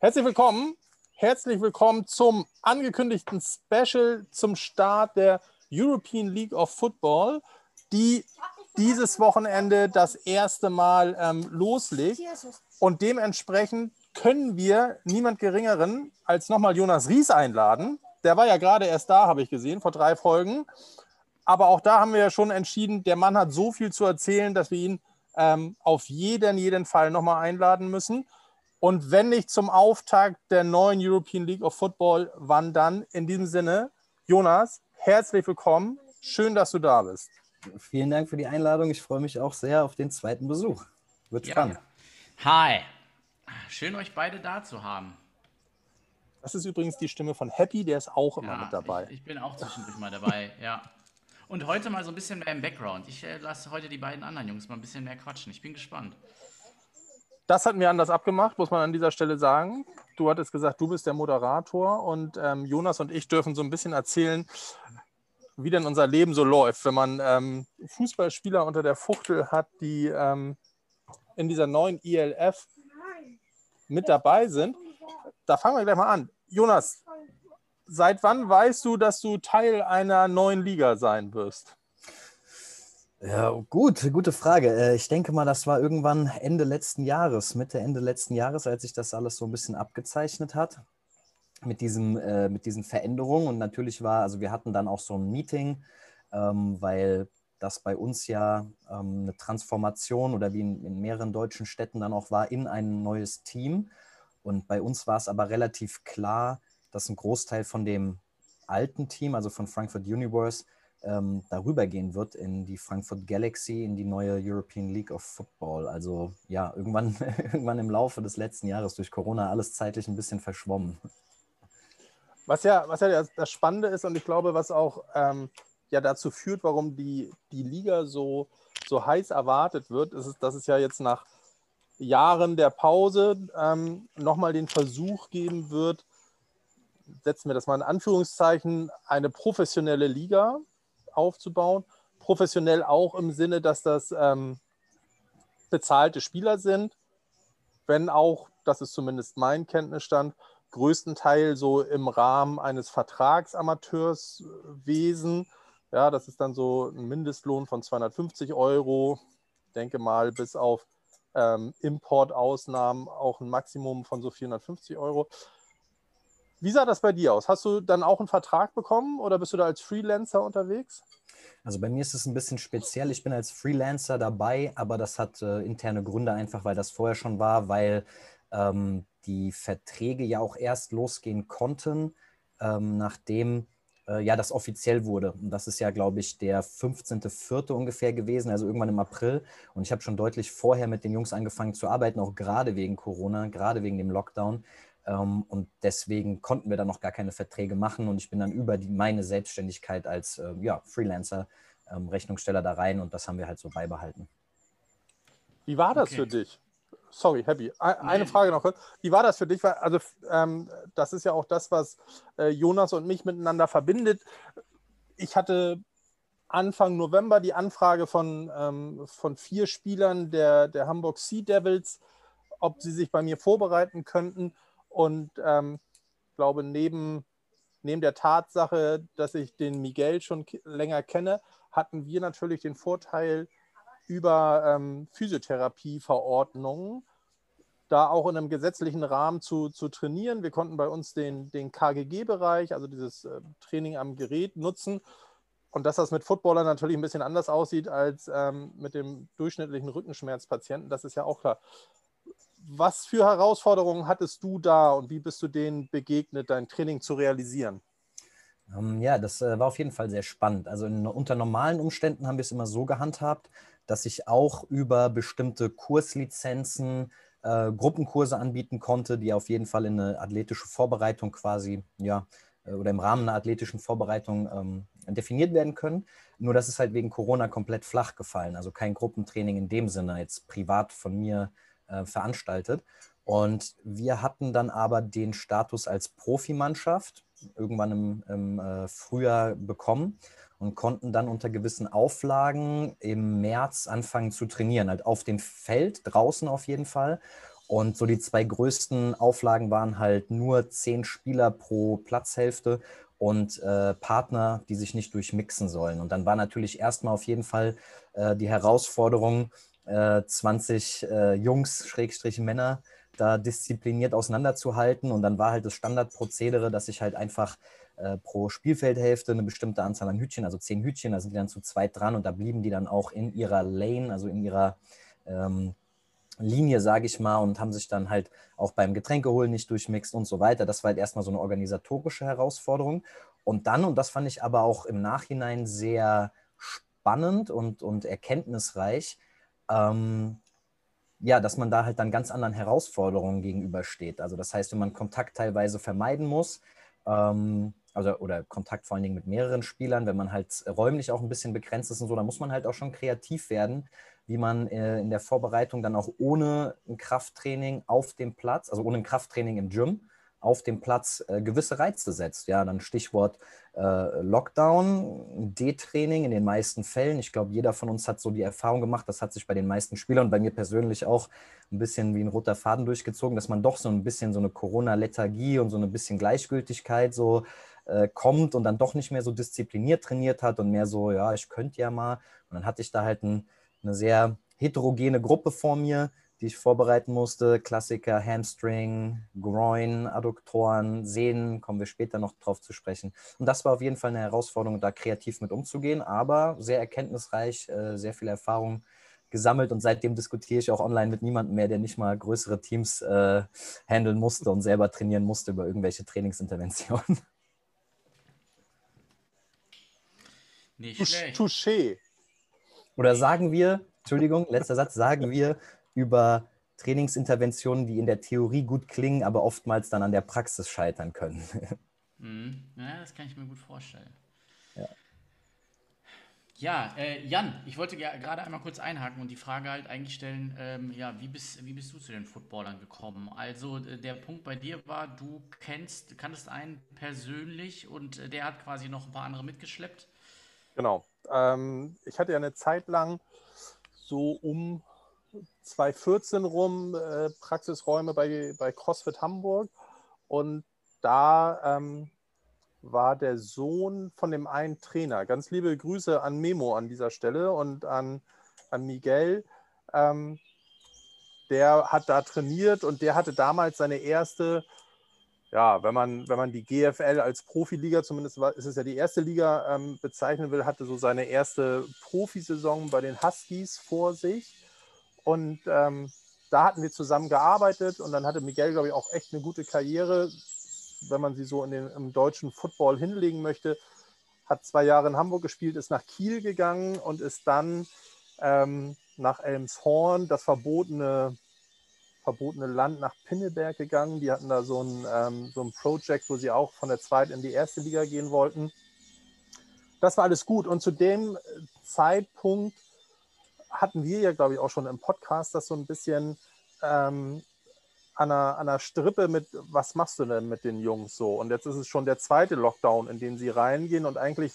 Herzlich willkommen. Herzlich willkommen zum angekündigten Special zum Start der European League of Football, die dieses Wochenende das erste Mal ähm, loslegt. Und dementsprechend können wir niemand Geringeren als nochmal Jonas Ries einladen. Der war ja gerade erst da, habe ich gesehen, vor drei Folgen. Aber auch da haben wir ja schon entschieden, der Mann hat so viel zu erzählen, dass wir ihn ähm, auf jeden, jeden Fall nochmal einladen müssen. Und wenn nicht zum Auftakt der neuen European League of Football, wann dann? In diesem Sinne, Jonas, herzlich willkommen. Schön, dass du da bist. Vielen Dank für die Einladung. Ich freue mich auch sehr auf den zweiten Besuch. Wird ja. spannend. Hi. Schön, euch beide da zu haben. Das ist übrigens die Stimme von Happy, der ist auch immer ja, mit dabei. Ich, ich, bin auch zwischendurch mal dabei, ja. Und heute mal so ein bisschen mehr im Background. Ich äh, lasse heute die beiden anderen Jungs mal ein bisschen mehr quatschen. Ich bin gespannt. Das hatten wir anders abgemacht, muss man an dieser Stelle sagen. Du hattest gesagt, du bist der Moderator und ähm, Jonas und ich dürfen so ein bisschen erzählen, wie denn unser Leben so läuft, wenn man ähm, Fußballspieler unter der Fuchtel hat, die ähm, in dieser neuen ILF mit dabei sind. Da fangen wir gleich mal an. Jonas, seit wann weißt du, dass du Teil einer neuen Liga sein wirst? Ja, gut, gute Frage. Äh, ich denke mal, das war irgendwann Ende letzten Jahres, Mitte, Ende letzten Jahres, als sich das alles so ein bisschen abgezeichnet hat mit, diesem, äh, mit diesen Veränderungen. Und natürlich war, also wir hatten dann auch so ein Meeting, ähm, weil das bei uns ja ähm, eine Transformation oder wie in, in mehreren deutschen Städten dann auch war, in ein neues Team. Und bei uns war es aber relativ klar, dass ein Großteil von dem alten Team, also von Frankfurt Universe, ähm, darüber gehen wird in die Frankfurt Galaxy, in die neue European League of Football. Also ja, irgendwann, irgendwann im Laufe des letzten Jahres durch Corona alles zeitlich ein bisschen verschwommen. Was ja, was ja das Spannende ist und ich glaube, was auch ähm, ja dazu führt, warum die, die Liga so, so heiß erwartet wird, ist, dass es ja jetzt nach Jahren der Pause ähm, nochmal den Versuch geben wird, setzen wir das mal in Anführungszeichen, eine professionelle Liga aufzubauen. Professionell auch im Sinne, dass das ähm, bezahlte Spieler sind, wenn auch, das ist zumindest mein Kenntnisstand, größtenteils so im Rahmen eines Vertragsamateurswesen. Ja, das ist dann so ein Mindestlohn von 250 Euro. Ich denke mal, bis auf ähm, Importausnahmen auch ein Maximum von so 450 Euro. Wie sah das bei dir aus? Hast du dann auch einen Vertrag bekommen oder bist du da als Freelancer unterwegs? Also bei mir ist es ein bisschen speziell. Ich bin als Freelancer dabei, aber das hat äh, interne Gründe einfach, weil das vorher schon war, weil ähm, die Verträge ja auch erst losgehen konnten, ähm, nachdem äh, ja das offiziell wurde. Und das ist ja, glaube ich, der 15.04. ungefähr gewesen, also irgendwann im April. Und ich habe schon deutlich vorher mit den Jungs angefangen zu arbeiten, auch gerade wegen Corona, gerade wegen dem Lockdown. Ähm, und deswegen konnten wir dann noch gar keine Verträge machen. Und ich bin dann über die, meine Selbstständigkeit als äh, ja, Freelancer, ähm, Rechnungssteller da rein und das haben wir halt so beibehalten. Wie war das okay. für dich? Sorry, Happy. Eine Frage noch. Wie war das für dich? Also, ähm, das ist ja auch das, was äh, Jonas und mich miteinander verbindet. Ich hatte Anfang November die Anfrage von, ähm, von vier Spielern der, der Hamburg Sea Devils, ob sie sich bei mir vorbereiten könnten. Und ähm, ich glaube, neben, neben der Tatsache, dass ich den Miguel schon länger kenne, hatten wir natürlich den Vorteil über ähm, Physiotherapieverordnungen da auch in einem gesetzlichen Rahmen zu, zu trainieren. Wir konnten bei uns den, den KGG-Bereich, also dieses äh, Training am Gerät, nutzen. Und dass das mit Footballern natürlich ein bisschen anders aussieht als ähm, mit dem durchschnittlichen Rückenschmerzpatienten, das ist ja auch klar was für Herausforderungen hattest du da und wie bist du denen begegnet, dein Training zu realisieren? Ähm, ja, das äh, war auf jeden Fall sehr spannend. Also in, unter normalen Umständen haben wir es immer so gehandhabt, dass ich auch über bestimmte Kurslizenzen äh, Gruppenkurse anbieten konnte, die auf jeden Fall in eine athletische Vorbereitung quasi, ja, äh, oder im Rahmen einer athletischen Vorbereitung ähm, definiert werden können. Nur das ist halt wegen Corona komplett flach gefallen. Also kein Gruppentraining in dem Sinne, jetzt privat von mir äh, veranstaltet. Und wir hatten dann aber den Status als Profimannschaft irgendwann im, im äh, Frühjahr bekommen und konnten dann unter gewissen Auflagen im März anfangen zu trainieren, halt auf dem Feld, draußen auf jeden Fall. Und so die zwei größten Auflagen waren halt nur zehn Spieler pro Platzhälfte und äh, Partner, die sich nicht durchmixen sollen. Und dann war natürlich erstmal auf jeden Fall äh, die Herausforderung, äh, 20 äh, Jungs, Schrägstrich Männer, da diszipliniert auseinanderzuhalten. Und dann war halt das Standardprozedere, dass ich halt einfach äh, pro Spielfeldhälfte eine bestimmte Anzahl an Hütchen, also zehn Hütchen, da sind die dann zu zweit dran und da blieben die dann auch in ihrer Lane, also in ihrer ähm, Linie, sage ich mal, und haben sich dann halt auch beim Getränkeholen nicht durchmixt und so weiter. Das war halt erstmal so eine organisatorische Herausforderung. Und dann, und das fand ich aber auch im Nachhinein sehr spannend und, und erkenntnisreich, ähm, ja, dass man da halt dann ganz anderen Herausforderungen gegenübersteht. Also das heißt, wenn man Kontakt teilweise vermeiden muss, ähm, also oder Kontakt vor allen Dingen mit mehreren Spielern, wenn man halt räumlich auch ein bisschen begrenzt ist und so, dann muss man halt auch schon kreativ werden, wie man äh, in der Vorbereitung dann auch ohne ein Krafttraining auf dem Platz, also ohne ein Krafttraining im Gym, auf dem Platz äh, gewisse Reize setzt. Ja, dann Stichwort äh, Lockdown, D-Training in den meisten Fällen. Ich glaube, jeder von uns hat so die Erfahrung gemacht, das hat sich bei den meisten Spielern bei mir persönlich auch ein bisschen wie ein roter Faden durchgezogen, dass man doch so ein bisschen so eine Corona-Lethargie und so ein bisschen Gleichgültigkeit so äh, kommt und dann doch nicht mehr so diszipliniert trainiert hat und mehr so, ja, ich könnte ja mal. Und dann hatte ich da halt ein eine sehr heterogene Gruppe vor mir, die ich vorbereiten musste. Klassiker, Hamstring, Groin, Adduktoren, Sehnen, kommen wir später noch drauf zu sprechen. Und das war auf jeden Fall eine Herausforderung, da kreativ mit umzugehen, aber sehr erkenntnisreich, äh, sehr viel Erfahrung gesammelt und seitdem diskutiere ich auch online mit niemandem mehr, der nicht mal größere Teams äh, handeln musste und selber trainieren musste über irgendwelche Trainingsinterventionen. Nicht schlecht. Touché. Oder sagen wir, Entschuldigung, letzter Satz, sagen wir über Trainingsinterventionen, die in der Theorie gut klingen, aber oftmals dann an der Praxis scheitern können. Mhm. Ja, das kann ich mir gut vorstellen. Ja, ja äh, Jan, ich wollte gerade einmal kurz einhaken und die Frage halt eigentlich stellen, ähm, ja, wie bist, wie bist du zu den Footballern gekommen? Also äh, der Punkt bei dir war, du kennst, kanntest einen persönlich und äh, der hat quasi noch ein paar andere mitgeschleppt. Genau. Ähm, ich hatte ja eine Zeit lang so um 2014 rum äh, Praxisräume bei, bei CrossFit Hamburg und da ähm, war der Sohn von dem einen Trainer. Ganz liebe Grüße an Memo an dieser Stelle und an, an Miguel. Ähm, der hat da trainiert und der hatte damals seine erste ja, wenn man, wenn man die GFL als Profiliga, zumindest ist es ja die erste Liga, ähm, bezeichnen will, hatte so seine erste Profisaison bei den Huskies vor sich. Und ähm, da hatten wir zusammen gearbeitet und dann hatte Miguel, glaube ich, auch echt eine gute Karriere, wenn man sie so in den, im deutschen Football hinlegen möchte. Hat zwei Jahre in Hamburg gespielt, ist nach Kiel gegangen und ist dann ähm, nach Elmshorn, das verbotene verbotene Land nach Pinneberg gegangen. Die hatten da so ein, ähm, so ein Projekt, wo sie auch von der zweiten in die erste Liga gehen wollten. Das war alles gut. Und zu dem Zeitpunkt hatten wir ja, glaube ich, auch schon im Podcast das so ein bisschen ähm, an, einer, an einer Strippe mit, was machst du denn mit den Jungs so? Und jetzt ist es schon der zweite Lockdown, in den sie reingehen und eigentlich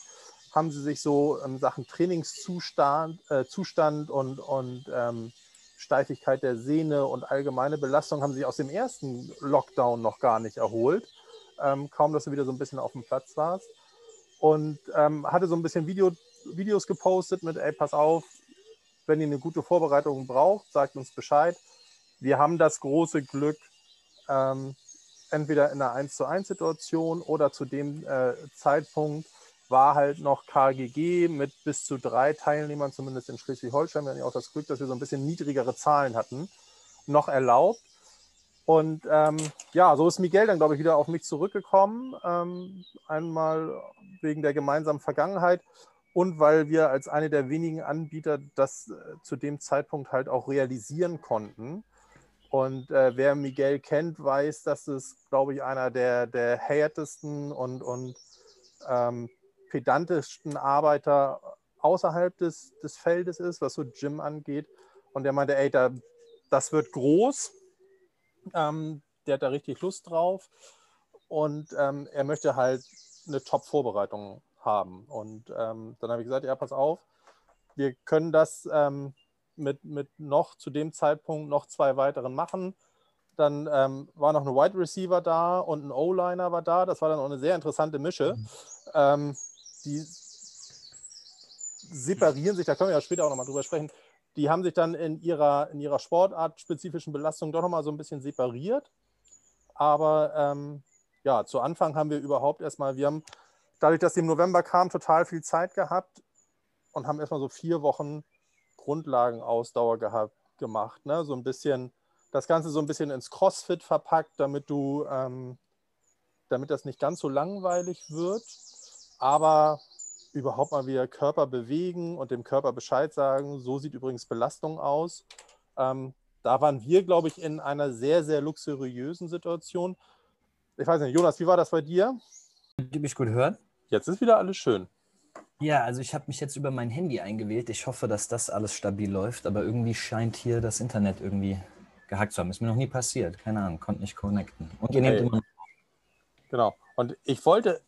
haben sie sich so in Sachen Trainingszustand äh, Zustand und, und ähm, Steifigkeit der Sehne und allgemeine Belastung haben sich aus dem ersten Lockdown noch gar nicht erholt. Ähm, kaum, dass du wieder so ein bisschen auf dem Platz warst. Und ähm, hatte so ein bisschen Video, Videos gepostet mit, ey, pass auf, wenn ihr eine gute Vorbereitung braucht, sagt uns Bescheid. Wir haben das große Glück, ähm, entweder in einer 1 zu 1 Situation oder zu dem äh, Zeitpunkt war halt noch KGG mit bis zu drei Teilnehmern, zumindest in Schleswig-Holstein. Wir hatten ja auch das Glück, dass wir so ein bisschen niedrigere Zahlen hatten, noch erlaubt. Und ähm, ja, so ist Miguel dann, glaube ich, wieder auf mich zurückgekommen. Ähm, einmal wegen der gemeinsamen Vergangenheit und weil wir als eine der wenigen Anbieter das äh, zu dem Zeitpunkt halt auch realisieren konnten. Und äh, wer Miguel kennt, weiß, dass es, glaube ich, einer der, der härtesten und, und ähm, pedantischsten Arbeiter außerhalb des, des Feldes ist, was so Gym angeht. Und der meinte, ey, da, das wird groß. Ähm, der hat da richtig Lust drauf. Und ähm, er möchte halt eine Top-Vorbereitung haben. Und ähm, dann habe ich gesagt, ja, pass auf, wir können das ähm, mit, mit noch zu dem Zeitpunkt noch zwei weiteren machen. dann ähm, war noch ein Wide Receiver da und ein O-Liner war da. Das war dann auch eine sehr interessante Mische. Mhm. Ähm, die separieren sich, da können wir ja später auch nochmal drüber sprechen. Die haben sich dann in ihrer, in ihrer Sportart spezifischen Belastung doch nochmal so ein bisschen separiert. Aber ähm, ja, zu Anfang haben wir überhaupt erstmal, wir haben dadurch, dass die im November kam, total viel Zeit gehabt und haben erstmal so vier Wochen Grundlagenausdauer gehabt, gemacht. Ne? So ein bisschen, das Ganze so ein bisschen ins CrossFit verpackt, damit du, ähm, damit das nicht ganz so langweilig wird, aber überhaupt mal wieder Körper bewegen und dem Körper Bescheid sagen, so sieht übrigens Belastung aus. Ähm, da waren wir, glaube ich, in einer sehr, sehr luxuriösen Situation. Ich weiß nicht, Jonas, wie war das bei dir? Könnt ihr mich gut hören? Jetzt ist wieder alles schön. Ja, also ich habe mich jetzt über mein Handy eingewählt. Ich hoffe, dass das alles stabil läuft, aber irgendwie scheint hier das Internet irgendwie gehackt zu haben. Ist mir noch nie passiert. Keine Ahnung, konnte nicht connecten. Und ihr nehmt immer. Genau. Und ich wollte,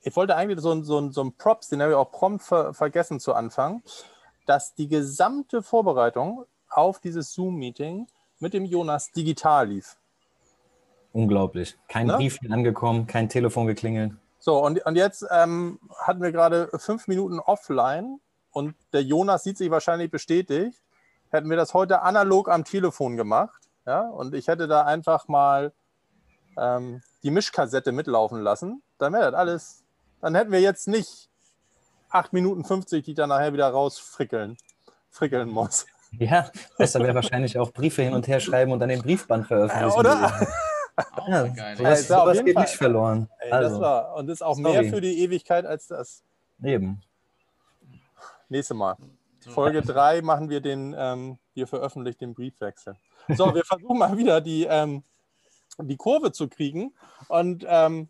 ich wollte eigentlich so, so, so einen Props, den habe ich auch prompt ver vergessen zu Anfang, dass die gesamte Vorbereitung auf dieses Zoom-Meeting mit dem Jonas digital lief. Unglaublich. Kein ne? Brief angekommen, kein Telefon geklingelt. So, und, und jetzt ähm, hatten wir gerade fünf Minuten offline und der Jonas sieht sich wahrscheinlich bestätigt. Hätten wir das heute analog am Telefon gemacht, ja, und ich hätte da einfach mal ähm, die Mischkassette mitlaufen lassen, dann wäre das alles, dann hätten wir jetzt nicht 8 Minuten 50, die dann nachher wieder rausfrickeln, frickeln muss. Ja, besser wäre wahrscheinlich auch Briefe hin und her schreiben und dann den Briefband veröffentlichen. Ja, oder? Auch ja, geil. Sowas, ja, sowas geht Fall. nicht verloren. Ey, also. das war, und das ist auch Sorry. mehr für die Ewigkeit als das. Eben. Nächstes Mal. Folge 3 machen wir den, ähm, wir veröffentlichen den Briefwechsel. So, wir versuchen mal wieder die, ähm, die Kurve zu kriegen. Und ähm,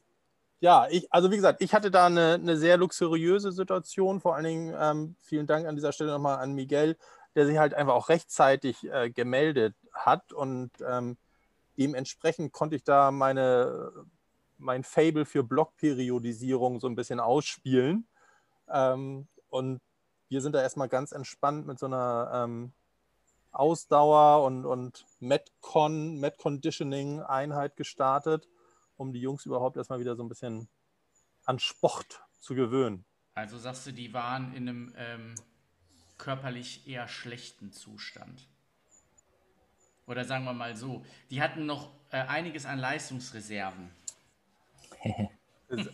ja, ich, also wie gesagt, ich hatte da eine, eine sehr luxuriöse Situation. Vor allen Dingen ähm, vielen Dank an dieser Stelle nochmal an Miguel, der sich halt einfach auch rechtzeitig äh, gemeldet hat und ähm, dementsprechend konnte ich da meine, mein Fable für Blockperiodisierung so ein bisschen ausspielen. Ähm, und wir sind da erstmal ganz entspannt mit so einer ähm, Ausdauer und, und Metcon, Met-Conditioning-Einheit gestartet, um die Jungs überhaupt erstmal wieder so ein bisschen an Sport zu gewöhnen. Also sagst du, die waren in einem ähm, körperlich eher schlechten Zustand? Oder sagen wir mal so, die hatten noch äh, einiges an Leistungsreserven.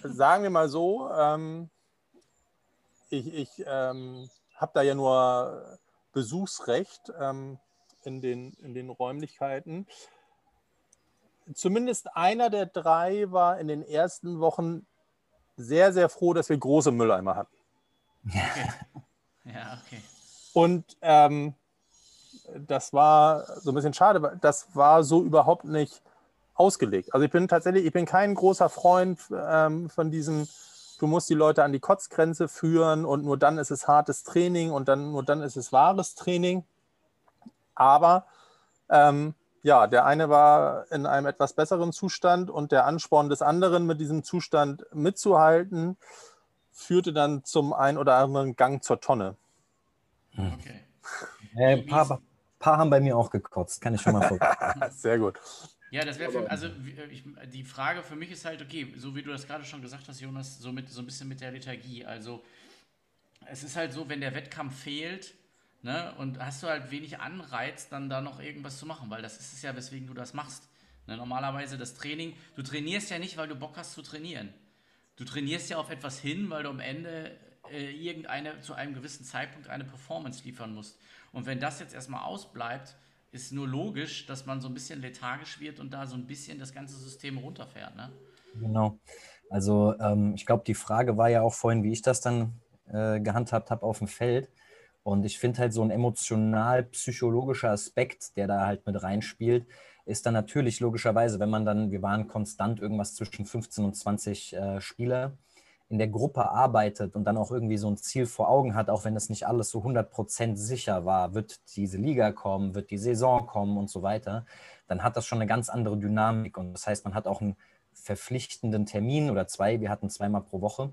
sagen wir mal so, ähm, ich, ich ähm, habe da ja nur Besuchsrecht ähm, in, den, in den Räumlichkeiten. Zumindest einer der drei war in den ersten Wochen sehr, sehr froh, dass wir große Mülleimer hatten. Okay. Ja, okay. Und ähm, das war so ein bisschen schade, weil das war so überhaupt nicht ausgelegt. Also ich bin tatsächlich, ich bin kein großer Freund ähm, von diesem, du musst die Leute an die Kotzgrenze führen und nur dann ist es hartes Training und dann nur dann ist es wahres Training. Aber ähm, ja, der eine war in einem etwas besseren Zustand und der Ansporn des anderen, mit diesem Zustand mitzuhalten, führte dann zum ein oder anderen Gang zur Tonne. Okay. Äh, ein paar, paar haben bei mir auch gekotzt, kann ich schon mal vorstellen. Sehr gut. Ja, das wäre also ich, die Frage für mich ist halt, okay, so wie du das gerade schon gesagt hast, Jonas, so, mit, so ein bisschen mit der Lethargie. Also es ist halt so, wenn der Wettkampf fehlt, ne, und hast du halt wenig Anreiz, dann da noch irgendwas zu machen, weil das ist es ja, weswegen du das machst. Ne, normalerweise das Training, du trainierst ja nicht, weil du Bock hast zu trainieren. Du trainierst ja auf etwas hin, weil du am Ende äh, irgendeine zu einem gewissen Zeitpunkt eine Performance liefern musst. Und wenn das jetzt erstmal ausbleibt, ist nur logisch, dass man so ein bisschen lethargisch wird und da so ein bisschen das ganze System runterfährt. Ne? Genau. Also ähm, ich glaube, die Frage war ja auch vorhin, wie ich das dann äh, gehandhabt habe auf dem Feld. Und ich finde halt so ein emotional-psychologischer Aspekt, der da halt mit reinspielt, ist dann natürlich logischerweise, wenn man dann, wir waren konstant irgendwas zwischen 15 und 20 äh, Spieler, in der Gruppe arbeitet und dann auch irgendwie so ein Ziel vor Augen hat, auch wenn das nicht alles so 100% sicher war, wird diese Liga kommen, wird die Saison kommen und so weiter, dann hat das schon eine ganz andere Dynamik. Und das heißt, man hat auch einen verpflichtenden Termin oder zwei, wir hatten zweimal pro Woche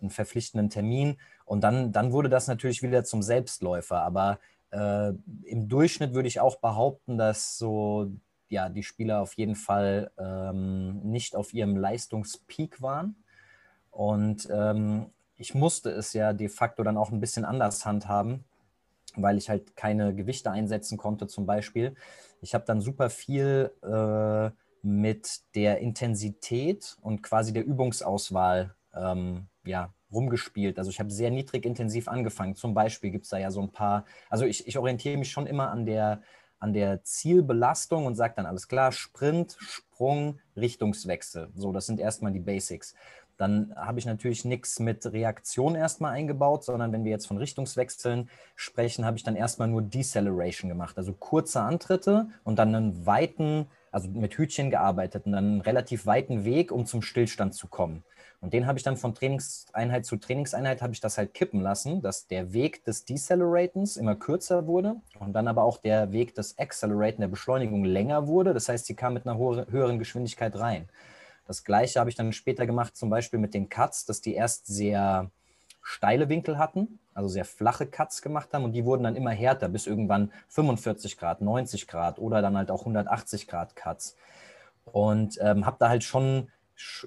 einen verpflichtenden Termin und dann, dann wurde das natürlich wieder zum Selbstläufer. Aber äh, im Durchschnitt würde ich auch behaupten, dass so ja, die Spieler auf jeden Fall ähm, nicht auf ihrem Leistungspeak waren. Und ähm, ich musste es ja de facto dann auch ein bisschen anders handhaben, weil ich halt keine Gewichte einsetzen konnte zum Beispiel. Ich habe dann super viel äh, mit der Intensität und quasi der Übungsauswahl ähm, ja, rumgespielt. Also ich habe sehr niedrig intensiv angefangen. Zum Beispiel gibt es da ja so ein paar, also ich, ich orientiere mich schon immer an der, an der Zielbelastung und sage dann alles klar, Sprint, Sprung, Richtungswechsel. So, das sind erstmal die Basics. Dann habe ich natürlich nichts mit Reaktion erstmal eingebaut, sondern wenn wir jetzt von Richtungswechseln sprechen, habe ich dann erstmal nur Deceleration gemacht. Also kurze Antritte und dann einen weiten, also mit Hütchen gearbeitet und dann einen relativ weiten Weg, um zum Stillstand zu kommen. Und den habe ich dann von Trainingseinheit zu Trainingseinheit habe ich das halt kippen lassen, dass der Weg des Deceleratens immer kürzer wurde und dann aber auch der Weg des Acceleraten, der Beschleunigung länger wurde. Das heißt, sie kam mit einer höheren Geschwindigkeit rein. Das gleiche habe ich dann später gemacht, zum Beispiel mit den Cuts, dass die erst sehr steile Winkel hatten, also sehr flache Cuts gemacht haben und die wurden dann immer härter, bis irgendwann 45 Grad, 90 Grad oder dann halt auch 180 Grad Cuts. Und ähm, habe da halt schon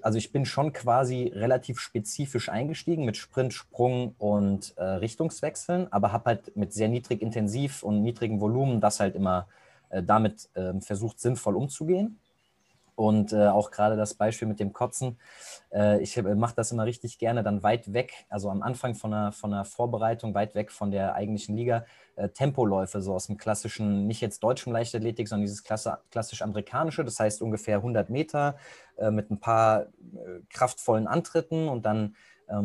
also ich bin schon quasi relativ spezifisch eingestiegen mit Sprint, Sprung und äh, Richtungswechseln, aber habe halt mit sehr niedrig intensiv und niedrigem Volumen das halt immer äh, damit äh, versucht, sinnvoll umzugehen. Und äh, auch gerade das Beispiel mit dem Kotzen. Äh, ich äh, mache das immer richtig gerne dann weit weg, also am Anfang von einer, von einer Vorbereitung, weit weg von der eigentlichen Liga, äh, Tempoläufe, so aus dem klassischen, nicht jetzt deutschen Leichtathletik, sondern dieses klasse, klassisch amerikanische, das heißt ungefähr 100 Meter äh, mit ein paar äh, kraftvollen Antritten und dann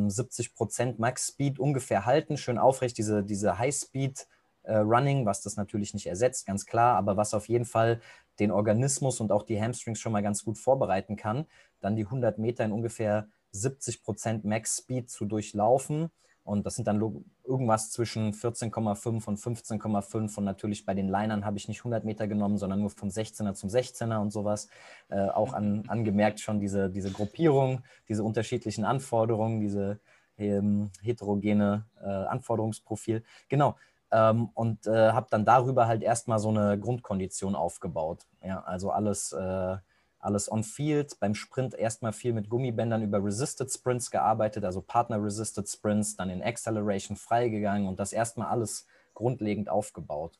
70 ähm, Prozent Max Speed ungefähr halten, schön aufrecht, diese, diese High Speed. Running, was das natürlich nicht ersetzt, ganz klar, aber was auf jeden Fall den Organismus und auch die Hamstrings schon mal ganz gut vorbereiten kann, dann die 100 Meter in ungefähr 70 Prozent Max Speed zu durchlaufen. Und das sind dann irgendwas zwischen 14,5 und 15,5. Und natürlich bei den Linern habe ich nicht 100 Meter genommen, sondern nur vom 16er zum 16er und sowas. Äh, auch an, angemerkt schon diese, diese Gruppierung, diese unterschiedlichen Anforderungen, diese ähm, heterogene äh, Anforderungsprofil. Genau. Ähm, und äh, habe dann darüber halt erstmal so eine Grundkondition aufgebaut. Ja, also alles, äh, alles on-field. Beim Sprint erstmal viel mit Gummibändern über Resisted Sprints gearbeitet, also Partner-Resisted Sprints, dann in Acceleration freigegangen und das erstmal alles grundlegend aufgebaut.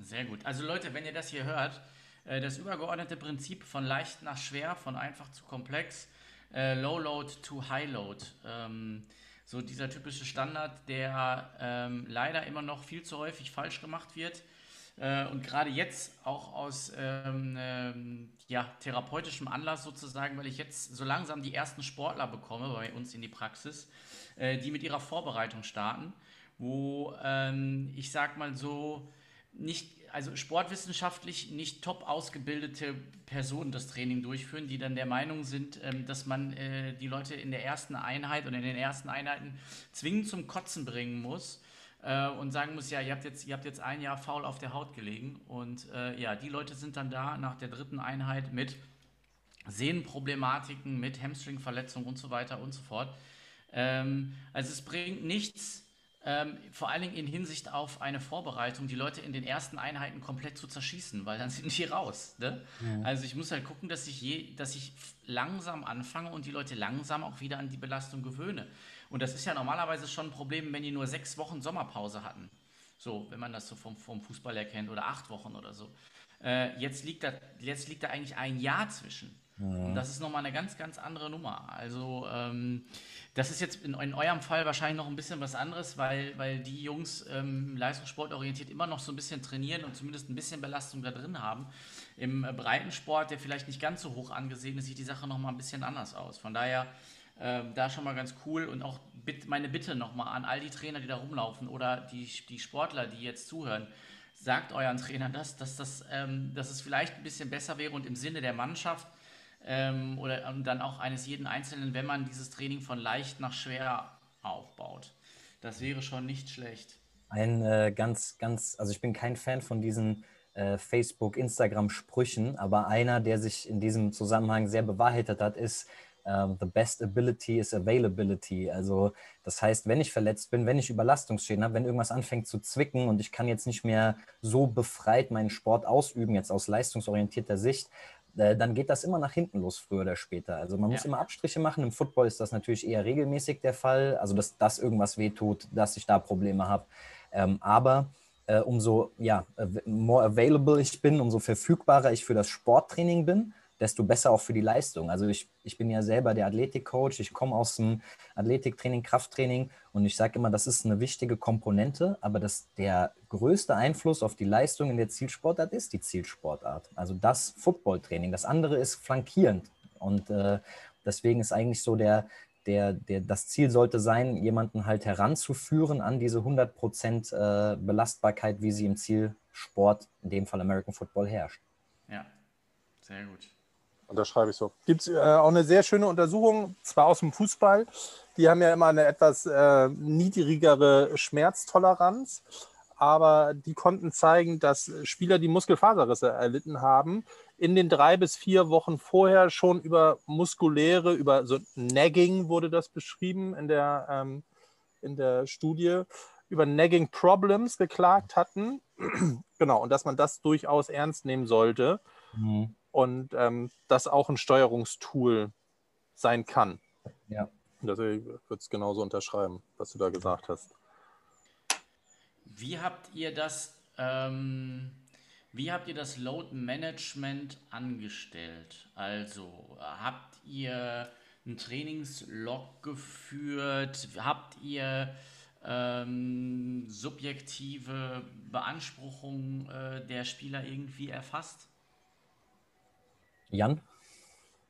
Sehr gut. Also Leute, wenn ihr das hier hört, äh, das übergeordnete Prinzip von leicht nach schwer, von einfach zu komplex, äh, Low Load to High Load. Ähm, so dieser typische Standard, der ähm, leider immer noch viel zu häufig falsch gemacht wird. Äh, und gerade jetzt auch aus ähm, ähm, ja, therapeutischem Anlass sozusagen, weil ich jetzt so langsam die ersten Sportler bekomme bei uns in die Praxis, äh, die mit ihrer Vorbereitung starten, wo ähm, ich sag mal so nicht also sportwissenschaftlich nicht top ausgebildete Personen das Training durchführen, die dann der Meinung sind, ähm, dass man äh, die Leute in der ersten Einheit oder in den ersten Einheiten zwingend zum Kotzen bringen muss äh, und sagen muss, ja, ihr habt, jetzt, ihr habt jetzt ein Jahr faul auf der Haut gelegen. Und äh, ja, die Leute sind dann da nach der dritten Einheit mit Sehnenproblematiken, mit Hamstringverletzungen und so weiter und so fort. Ähm, also es bringt nichts, ähm, vor allen Dingen in Hinsicht auf eine Vorbereitung, die Leute in den ersten Einheiten komplett zu zerschießen, weil dann sind die raus. Ne? Ja. Also ich muss halt gucken, dass ich, je, dass ich langsam anfange und die Leute langsam auch wieder an die Belastung gewöhne. Und das ist ja normalerweise schon ein Problem, wenn die nur sechs Wochen Sommerpause hatten. So, wenn man das so vom, vom Fußball erkennt oder acht Wochen oder so. Äh, jetzt, liegt da, jetzt liegt da eigentlich ein Jahr zwischen. Und das ist nochmal eine ganz, ganz andere Nummer. Also ähm, das ist jetzt in, in, eurem Fall wahrscheinlich noch ein bisschen was anderes, weil, weil die Jungs ähm, leistungssportorientiert immer noch so ein bisschen trainieren und zumindest ein bisschen Belastung da drin haben. Im äh, Breitensport, der vielleicht nicht ganz so hoch angesehen ist, sieht die Sache nochmal ein bisschen anders aus. Von daher äh, da schon mal ganz cool und auch bit, meine Bitte nochmal an all die Trainer, die da rumlaufen oder die, die Sportler, die jetzt zuhören sagt euren Trainern das, dass, das, ähm, dass es vielleicht ein bisschen besser wäre und im Sinne der Mannschaft ähm, oder und dann auch eines jeden Einzelnen, wenn man dieses Training von leicht nach schwer aufbaut. Das wäre schon nicht schlecht. Ein äh, ganz, ganz, also ich bin kein Fan von diesen äh, Facebook, Instagram-Sprüchen, aber einer, der sich in diesem Zusammenhang sehr bewahrheitet hat, ist, ähm, the best ability is availability. Also das heißt, wenn ich verletzt bin, wenn ich Überlastungsschäden habe, wenn irgendwas anfängt zu zwicken und ich kann jetzt nicht mehr so befreit meinen Sport ausüben, jetzt aus leistungsorientierter Sicht, dann geht das immer nach hinten los, früher oder später. Also man ja. muss immer Abstriche machen. Im Football ist das natürlich eher regelmäßig der Fall, also dass, dass irgendwas wehtut, dass ich da Probleme habe. Ähm, aber äh, umso ja, more available ich bin, umso verfügbarer ich für das Sporttraining bin, desto besser auch für die Leistung. Also ich, ich bin ja selber der Athletikcoach, ich komme aus dem Athletiktraining, Krafttraining und ich sage immer, das ist eine wichtige Komponente, aber das, der größte Einfluss auf die Leistung in der Zielsportart ist die Zielsportart. Also das Footballtraining. Das andere ist flankierend und äh, deswegen ist eigentlich so der, der, der, das Ziel sollte sein, jemanden halt heranzuführen an diese 100% äh, Belastbarkeit, wie sie im Zielsport, in dem Fall American Football, herrscht. Ja, sehr gut. Und das schreibe ich so. Gibt es äh, auch eine sehr schöne Untersuchung, zwar aus dem Fußball. Die haben ja immer eine etwas äh, niedrigere Schmerztoleranz, aber die konnten zeigen, dass Spieler, die Muskelfaserrisse erlitten haben, in den drei bis vier Wochen vorher schon über muskuläre, über so Nagging wurde das beschrieben in der, ähm, in der Studie, über Nagging Problems geklagt hatten. genau, und dass man das durchaus ernst nehmen sollte. Mhm und ähm, das auch ein Steuerungstool sein kann. Ja. Deswegen würde es genauso unterschreiben, was du da gesagt hast. Wie habt ihr das, ähm, wie habt ihr das Load Management angestellt? Also habt ihr einen Trainingslog geführt? Habt ihr ähm, subjektive Beanspruchung äh, der Spieler irgendwie erfasst? Jan?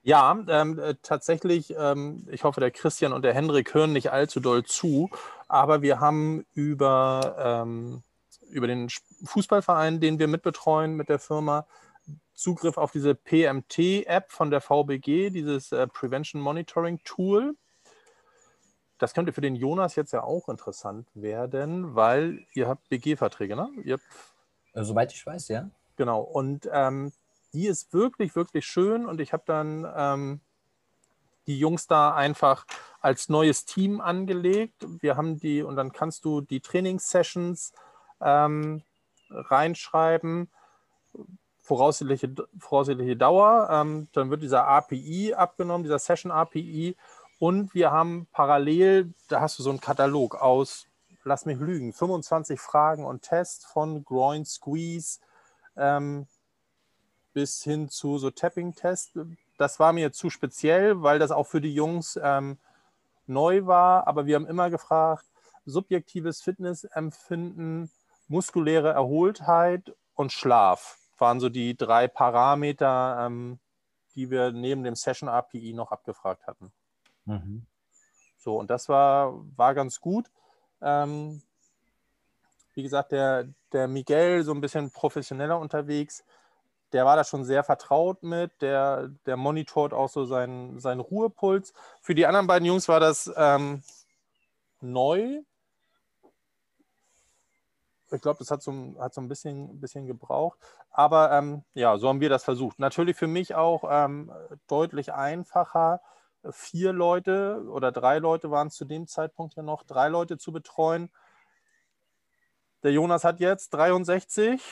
Ja, ähm, äh, tatsächlich, ähm, ich hoffe, der Christian und der Hendrik hören nicht allzu doll zu, aber wir haben über, ähm, über den Fußballverein, den wir mitbetreuen mit der Firma, Zugriff auf diese PMT-App von der VBG, dieses äh, Prevention Monitoring Tool. Das könnte für den Jonas jetzt ja auch interessant werden, weil ihr habt BG-Verträge, ne? Ihr habt, äh, Soweit ich weiß, ja. Genau. Und ähm, die ist wirklich, wirklich schön und ich habe dann ähm, die Jungs da einfach als neues Team angelegt. Wir haben die und dann kannst du die Trainingssessions ähm, reinschreiben, voraussichtliche, voraussichtliche Dauer. Ähm, dann wird dieser API abgenommen, dieser Session API. Und wir haben parallel, da hast du so einen Katalog aus, lass mich lügen, 25 Fragen und Tests von Groin Squeeze, ähm, bis hin zu so Tapping-Tests. Das war mir zu speziell, weil das auch für die Jungs ähm, neu war. Aber wir haben immer gefragt, subjektives Fitnessempfinden, muskuläre Erholtheit und Schlaf waren so die drei Parameter, ähm, die wir neben dem Session API noch abgefragt hatten. Mhm. So, und das war, war ganz gut. Ähm, wie gesagt, der, der Miguel so ein bisschen professioneller unterwegs der war da schon sehr vertraut mit, der, der monitort auch so seinen, seinen Ruhepuls. Für die anderen beiden Jungs war das ähm, neu. Ich glaube, das hat so, hat so ein bisschen, bisschen gebraucht. Aber ähm, ja, so haben wir das versucht. Natürlich für mich auch ähm, deutlich einfacher, vier Leute oder drei Leute waren zu dem Zeitpunkt ja noch, drei Leute zu betreuen. Der Jonas hat jetzt 63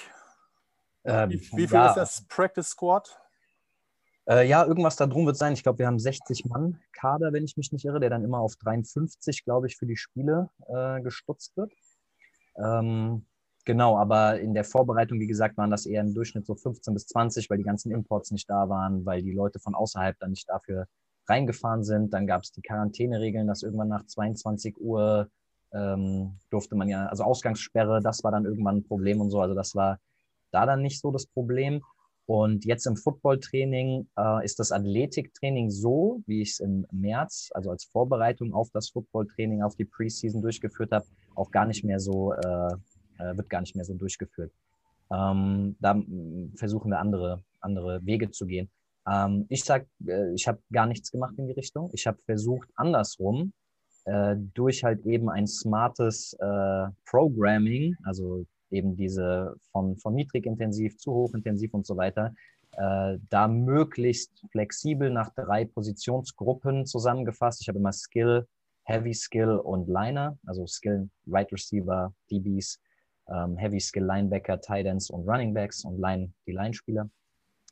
ähm, wie, wie, viel ja, ist das Practice Squad? Äh, ja, irgendwas da drum wird sein. Ich glaube, wir haben 60 Mann Kader, wenn ich mich nicht irre, der dann immer auf 53, glaube ich, für die Spiele äh, gestutzt wird. Ähm, genau, aber in der Vorbereitung, wie gesagt, waren das eher im Durchschnitt so 15 bis 20, weil die ganzen Imports nicht da waren, weil die Leute von außerhalb dann nicht dafür reingefahren sind. Dann gab es die Quarantäneregeln, dass irgendwann nach 22 Uhr ähm, durfte man ja, also Ausgangssperre, das war dann irgendwann ein Problem und so. Also das war da dann nicht so das Problem. Und jetzt im Footballtraining äh, ist das Athletiktraining so, wie ich es im März, also als Vorbereitung auf das Footballtraining, auf die Preseason durchgeführt habe, auch gar nicht mehr so, äh, äh wird gar nicht mehr so durchgeführt. Ähm, da versuchen wir andere, andere Wege zu gehen. Ähm, ich sag, äh, ich habe gar nichts gemacht in die Richtung. Ich habe versucht, andersrum, äh, durch halt eben ein smartes äh, Programming, also eben diese von, von niedrigintensiv zu hochintensiv und so weiter, Äh, da möglichst flexibel nach drei Positionsgruppen zusammengefasst. Ich habe immer Skill, Heavy Skill und Liner, also Skill, Right Receiver, DBs, ähm, Heavy Skill Linebacker, Tight Ends und Running Backs und Line, die Line-Spieler.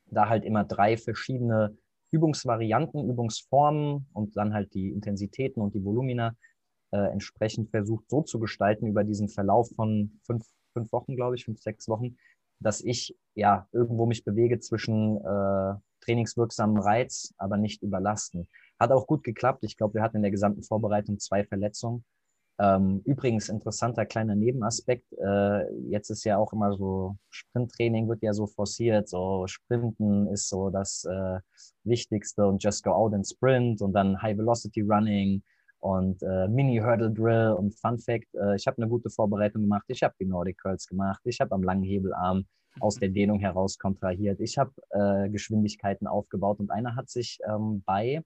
Da halt immer drei verschiedene Übungsvarianten, Übungsformen und dann halt die Intensitäten und die Volumina äh, entsprechend versucht so zu gestalten über diesen Verlauf von fünf, fünf Wochen, glaube ich, fünf, sechs Wochen, dass ich ja irgendwo mich bewege zwischen äh, trainingswirksamen Reiz, aber nicht überlasten. Hat auch gut geklappt. Ich glaube, wir hatten in der gesamten Vorbereitung zwei Verletzungen. Ähm, übrigens, interessanter kleiner Nebenaspekt. Äh, jetzt ist ja auch immer so, Sprinttraining wird ja so forciert. So, Sprinten ist so das äh, Wichtigste und just go out and sprint und dann High Velocity Running und äh, Mini-Hurdle Drill und Fun Fact, äh, ich habe eine gute Vorbereitung gemacht, ich habe die Nordic Curls gemacht, ich habe am langen Hebelarm aus der Dehnung heraus kontrahiert, ich habe äh, Geschwindigkeiten aufgebaut und einer hat sich ähm, bei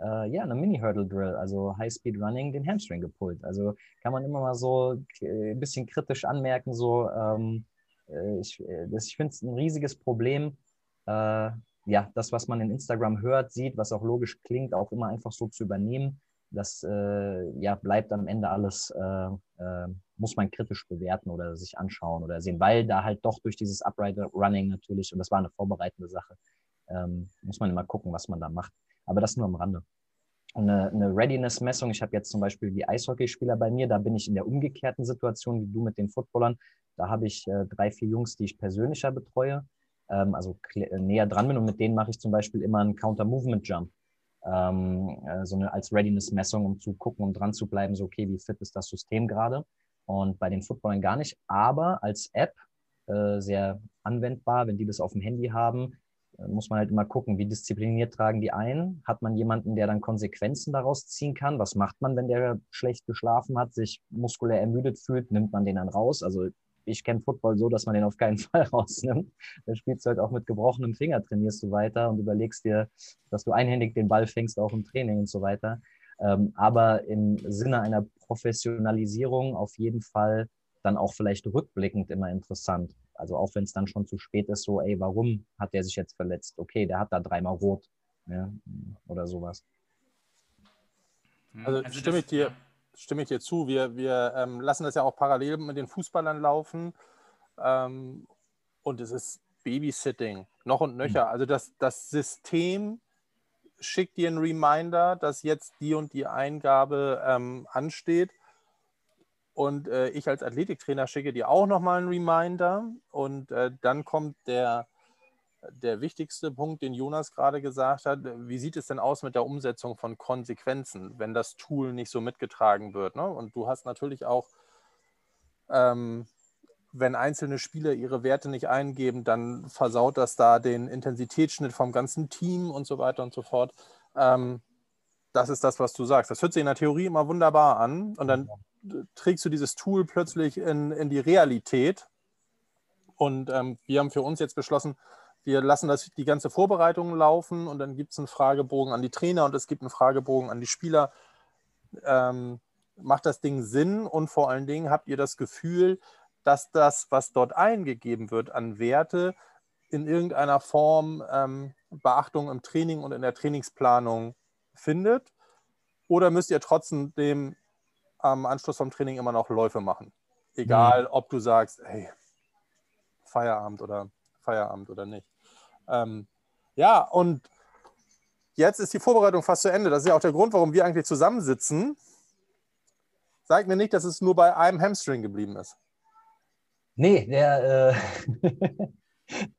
äh, ja, einem Mini-Hurdle Drill, also High-Speed Running, den Hamstring gepult. Also kann man immer mal so äh, ein bisschen kritisch anmerken, so ähm, äh, ich, ich finde es ein riesiges Problem, ja, das, was man in Instagram hört, sieht, was auch logisch klingt, auch immer einfach so zu übernehmen das äh, ja, bleibt am Ende alles, äh, äh, muss man kritisch bewerten oder sich anschauen oder sehen, weil da halt doch durch dieses Upright Running natürlich, und das war eine vorbereitende Sache, ähm, muss man immer gucken, was man da macht. Aber das nur am Rande. Eine, eine Readiness-Messung, ich habe jetzt zum Beispiel die Eishockeyspieler bei mir, da bin ich in der umgekehrten Situation wie du mit den Footballern. Da habe ich äh, drei, vier Jungs, die ich persönlicher betreue, ähm, also näher dran bin und mit denen mache ich zum Beispiel immer einen Counter-Movement-Jump ähm, äh, so eine als Readiness-Messung, um zu gucken, um dran zu bleiben, so okay, wie fit ist das System gerade. Und bei den Footballern gar nicht, aber als App äh, sehr anwendbar, wenn die das auf dem Handy haben, äh, muss man halt immer gucken, wie diszipliniert tragen die ein. Hat man jemanden, der dann Konsequenzen daraus ziehen kann? Was macht man, wenn der schlecht geschlafen hat, sich muskulär ermüdet fühlt? Nimmt man den dann raus? Also ich kenne Football so, dass man den auf keinen Fall rausnimmt. Da spielst du halt auch mit gebrochenem Finger, trainierst du weiter und überlegst dir, dass du einhändig den Ball fängst, auch im Training und so weiter. Ähm, aber im Sinne einer Professionalisierung auf jeden Fall dann auch vielleicht rückblickend immer interessant. Also auch wenn es dann schon zu spät ist, so, ey, warum hat der sich jetzt verletzt? Okay, der hat da dreimal rot ja, oder sowas. Also, also stimme ich dir, stimme ich dir zu. Wir, wir ähm, lassen das ja auch parallel mit den Fußballern laufen. Ähm, und es ist Babysitting, noch und nöcher. Mhm. Also das, das System schickt dir einen Reminder, dass jetzt die und die Eingabe ähm, ansteht. Und äh, ich als Athletiktrainer schicke dir auch nochmal einen Reminder. Und äh, dann kommt der der wichtigste Punkt, den Jonas gerade gesagt hat. Wie sieht es denn aus mit der Umsetzung von Konsequenzen, wenn das Tool nicht so mitgetragen wird? Ne? Und du hast natürlich auch, ähm, wenn einzelne Spieler ihre Werte nicht eingeben, dann versaut das da den Intensitätsschnitt vom ganzen Team und so weiter und so fort. Ähm, das ist das, was du sagst. Das hört sich in der Theorie immer wunderbar an und dann trägst du dieses Tool plötzlich in, in die Realität. Und ähm, wir haben für uns jetzt beschlossen, wir lassen das, die ganze Vorbereitung laufen und dann gibt es einen Fragebogen an die Trainer und es gibt einen Fragebogen an die Spieler. Ähm, macht das Ding Sinn und vor allen Dingen habt ihr das Gefühl, dass das, was dort eingegeben wird an Werte, in irgendeiner Form ähm, Beachtung im Training und in der Trainingsplanung findet? Oder müsst ihr trotzdem am Anschluss vom Training immer noch Läufe machen? Egal, mhm. ob du sagst, hey, Feierabend oder Feierabend oder nicht. Ähm, ja, und jetzt ist die Vorbereitung fast zu Ende. Das ist ja auch der Grund, warum wir eigentlich zusammensitzen. Sag mir nicht, dass es nur bei einem Hamstring geblieben ist. Nee, der, äh,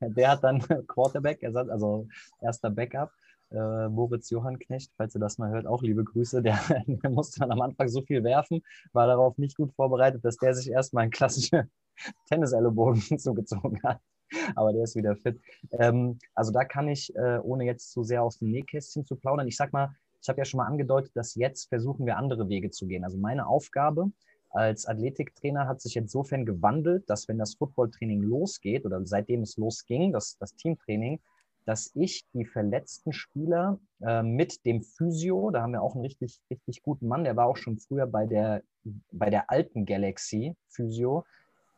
der hat dann Quarterback, also erster Backup. Äh, Moritz Johann Knecht, falls ihr das mal hört, auch liebe Grüße. Der, der, musste dann am Anfang so viel werfen, war darauf nicht gut vorbereitet, dass der sich erstmal einen klassischen Tennisellebogen zugezogen hat. aber der ist wieder fit. Ähm, also da kann ich, äh, ohne jetzt zu sehr aus dem Nähkästchen zu plaudern, ich sag mal, ich habe ja schon mal angedeutet, dass jetzt versuchen wir andere Wege zu gehen. Also meine Aufgabe als Athletiktrainer hat sich insofern gewandelt, dass wenn das Footballtraining losgeht oder seitdem es losging, das, das Teamtraining, dass ich die verletzten Spieler äh, mit dem Physio, da haben wir auch einen richtig, richtig guten Mann, der war auch schon früher bei der, bei der alten Galaxy Physio,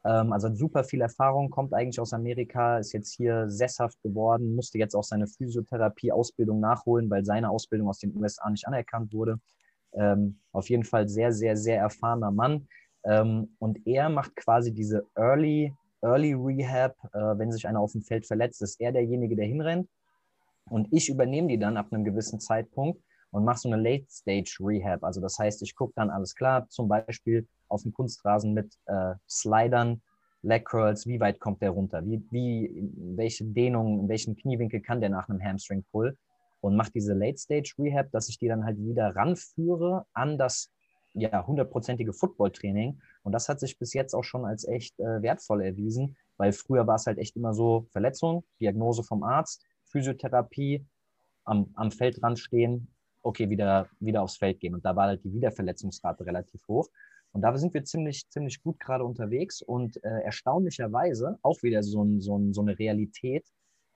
Ähm, also super viel Erfahrung, kommt eigentlich aus Amerika, ist jetzt hier sesshaft geworden, musste jetzt auch seine Physiotherapie-Ausbildung nachholen, weil seine Ausbildung aus den USA nicht anerkannt wurde. Ähm, auf jeden Fall sehr, sehr, sehr erfahrener Mann. Ähm, und er macht quasi diese Early, Early Rehab, äh, wenn sich einer auf dem Feld verletzt, ist er derjenige, der hinrennt. Und ich übernehme die dann ab einem gewissen Zeitpunkt und mache so eine Late Stage Rehab. Also das heißt, ich gucke dann alles klar, zum Beispiel auf dem Kunstrasen mit äh, Slidern, Leg Curls, wie weit kommt der runter? Wie, wie, welche Dehnung, in welchem Kniewinkel kann der nach einem Hamstring Pull? Und mache diese Late Stage Rehab, dass ich die dann halt wieder ranführe an das ja, hundertprozentige Football-Training. Und das hat sich bis jetzt auch schon als echt äh, wertvoll erwiesen, weil früher war es halt echt immer so Verletzung, Diagnose vom Arzt, Physiotherapie, am, am Feldrand stehen, okay, wieder, wieder aufs Feld gehen. Und da war halt die Wiederverletzungsrate relativ hoch. Und da sind wir ziemlich, ziemlich gut gerade unterwegs und äh, erstaunlicherweise auch wieder so, ein, so, ein, so eine Realität.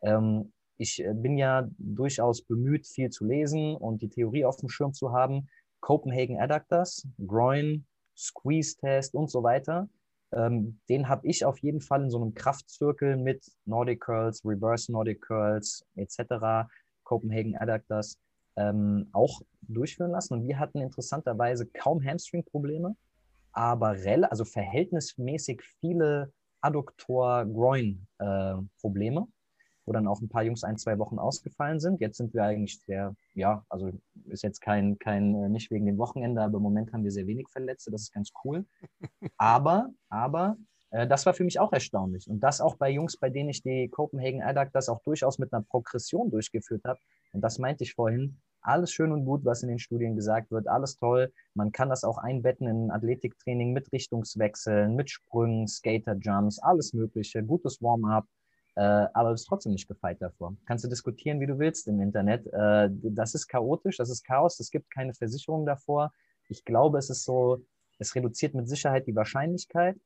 Ähm, ich äh, bin ja durchaus bemüht, viel zu lesen und die Theorie auf dem Schirm zu haben. Copenhagen Adductors, Groin, Squeeze Test und so weiter. Ähm, den habe ich auf jeden Fall in so einem Kraftzirkel mit Nordic Curls, Reverse Nordic Curls etc., Copenhagen Adductors ähm, auch durchführen lassen. Und wir hatten interessanterweise kaum Hamstring-Probleme, aber also verhältnismäßig viele Adduktor-Groin-Probleme. Äh, wo dann auch ein paar Jungs ein, zwei Wochen ausgefallen sind. Jetzt sind wir eigentlich sehr, ja, also ist jetzt kein, kein, äh, nicht wegen dem Wochenende, aber im Moment haben wir sehr wenig Verletzte, das ist ganz cool. Aber, aber, äh, das war für mich auch erstaunlich. Und das auch bei Jungs, bei denen ich die Copenhagen Adduct das auch durchaus mit einer Progression durchgeführt habe. Und das meinte ich vorhin. Alles schön und gut, was in den Studien gesagt wird, alles toll. Man kann das auch einbetten in Athletiktraining mit Richtungswechseln, mit Sprüngen, Skater-Jumps, alles Mögliche, gutes Warm-up äh, aber bist trotzdem nicht gefeit davor. Kannst du diskutieren, wie du willst im Internet. Äh, das ist chaotisch, das ist Chaos, es gibt keine Versicherung davor. Ich glaube, es ist so, es reduziert mit Sicherheit die Wahrscheinlichkeit.